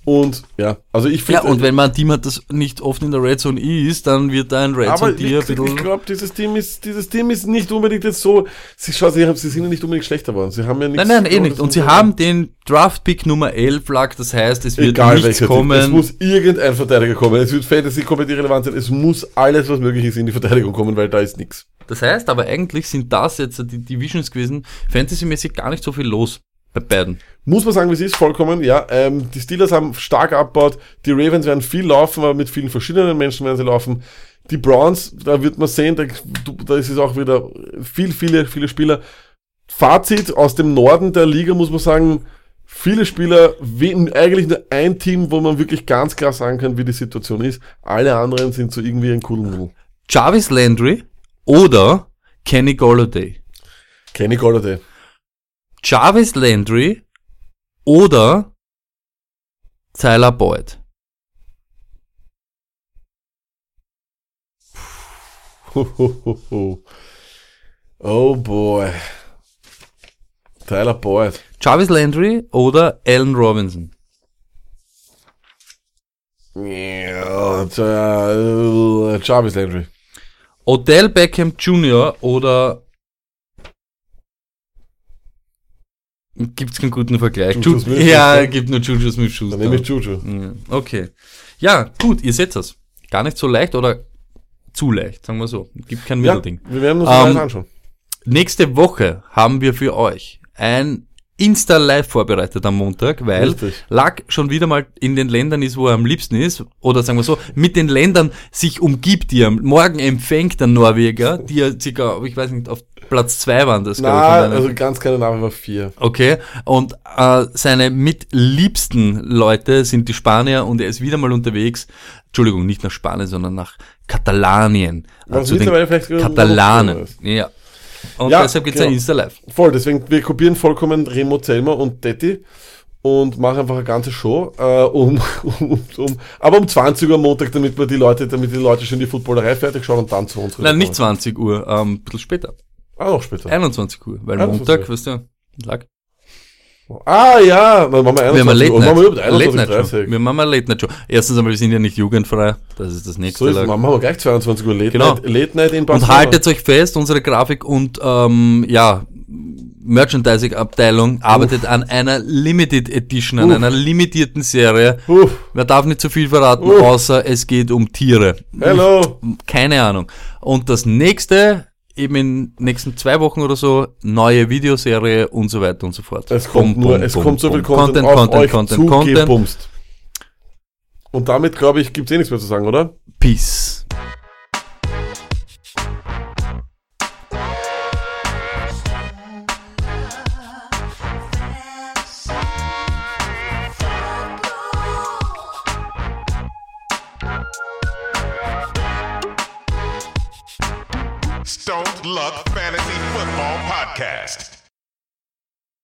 Und ja, also ich ja, finde. und wenn man ein Team hat, das nicht oft in der Red Zone ist, dann wird da ein Red Zone ich, Tier ein ich glaube, dieses Team ist, dieses Team ist nicht unbedingt jetzt so. Sie, schau, sie, haben, sie sind ja nicht unbedingt schlechter geworden. Sie haben ja nichts. Nein, nein, eh nicht. Und sie haben den Draft-Pick Nummer 11 lag, das heißt, es wird Egal nichts welcher Typ. Es kommen. muss irgendein Verteidiger kommen. Es wird Fantasy komplett irrelevant sein. Es muss alles, was möglich ist, in die Verteidigung kommen, weil da ist nichts. Das heißt aber eigentlich sind das jetzt die Divisions gewesen, fantasymäßig gar nicht so viel los bei beiden. Muss man sagen, wie es ist, vollkommen, ja. Ähm, die Steelers haben stark abgebaut. Die Ravens werden viel laufen, aber mit vielen verschiedenen Menschen werden sie laufen. Die Browns, da wird man sehen, da, da ist es auch wieder viel, viele, viele Spieler. Fazit aus dem Norden der Liga muss man sagen, viele Spieler, wen- eigentlich nur ein Team, wo man wirklich ganz klar sagen kann, wie die Situation ist. Alle anderen sind so irgendwie ein Kuddelmuddel. Jarvis Landry oder Kenny Golladay. Kenny Golladay. Jarvis Landry oder Tyler Boyd. Oh boy. Tyler Boyd. Jarvis Landry oder Allen Robinson. Ja, äh, Jarvis Landry. Odell Beckham Jr. oder gibt's keinen guten Vergleich? Ju ja, ja. gibt nur Juju Smith Schuster. Dann nehme ich Juju. Ja, Okay. Ja, gut, ihr seht das. Gar nicht so leicht oder zu leicht, sagen wir so. Gibt kein Ja, Mittelding. wir werden uns Ähm, das anschauen. Nächste Woche haben wir für euch ein Insta-Live vorbereitet am Montag, weil Richtig. Lack schon wieder mal in den Ländern ist, wo er am liebsten ist, oder sagen wir so, mit den Ländern sich umgibt, die er morgen empfängt, der Norweger, die ja circa, ich weiß nicht, auf Platz zwei waren das, Na, ich, also ganz keine Name war vier. Okay, und äh, seine mitliebsten Leute sind die Spanier und er ist wieder mal unterwegs, Entschuldigung, nicht nach Spanien, sondern nach Katalanien. Was den mittlerweile vielleicht Katalanen. Ja. Und Ja, deshalb geht's genau. ein Insta-Live. Voll, deswegen, wir kopieren vollkommen Remo Zelmer und Detti und machen einfach eine ganze Show, äh, um, um, um, aber um 20 Uhr am Montag, damit wir die Leute, damit die Leute schon die Footballerei fertig schauen und dann zu uns Nein, nicht kommen. 20 Uhr, ähm, ein bisschen später. Ah, noch später. 21 Uhr, weil 21 Montag, Uhr. weißt du, lag. Ah, ja, dann machen wir Wir haben 21 eine Uhr. Late Machen wir Night Show. 21.30 Wir machen Late Night Show. Erstens einmal, wir sind ja nicht jugendfrei, das ist das nächste. So ist machen wir gleich 22 Uhr Late Genau. Night, Late Night in Und Barcelona. haltet euch fest, unsere Grafik und ähm, ja, Merchandising-Abteilung arbeitet an einer Limited Edition, an Uff. einer limitierten Serie. Uff, Man darf nicht zu viel verraten, Uff. außer es geht um Tiere. hello. Keine Ahnung. Und das nächste, eben in nächsten zwei Wochen oder so, neue Videoserie und so weiter und so fort. Es kommt Bum, nur, bum, es bum, kommt so viel. Content, Content, auf Content, euch Content, Content. Und damit, glaube ich, gibt's eh nichts mehr zu sagen, oder? Peace.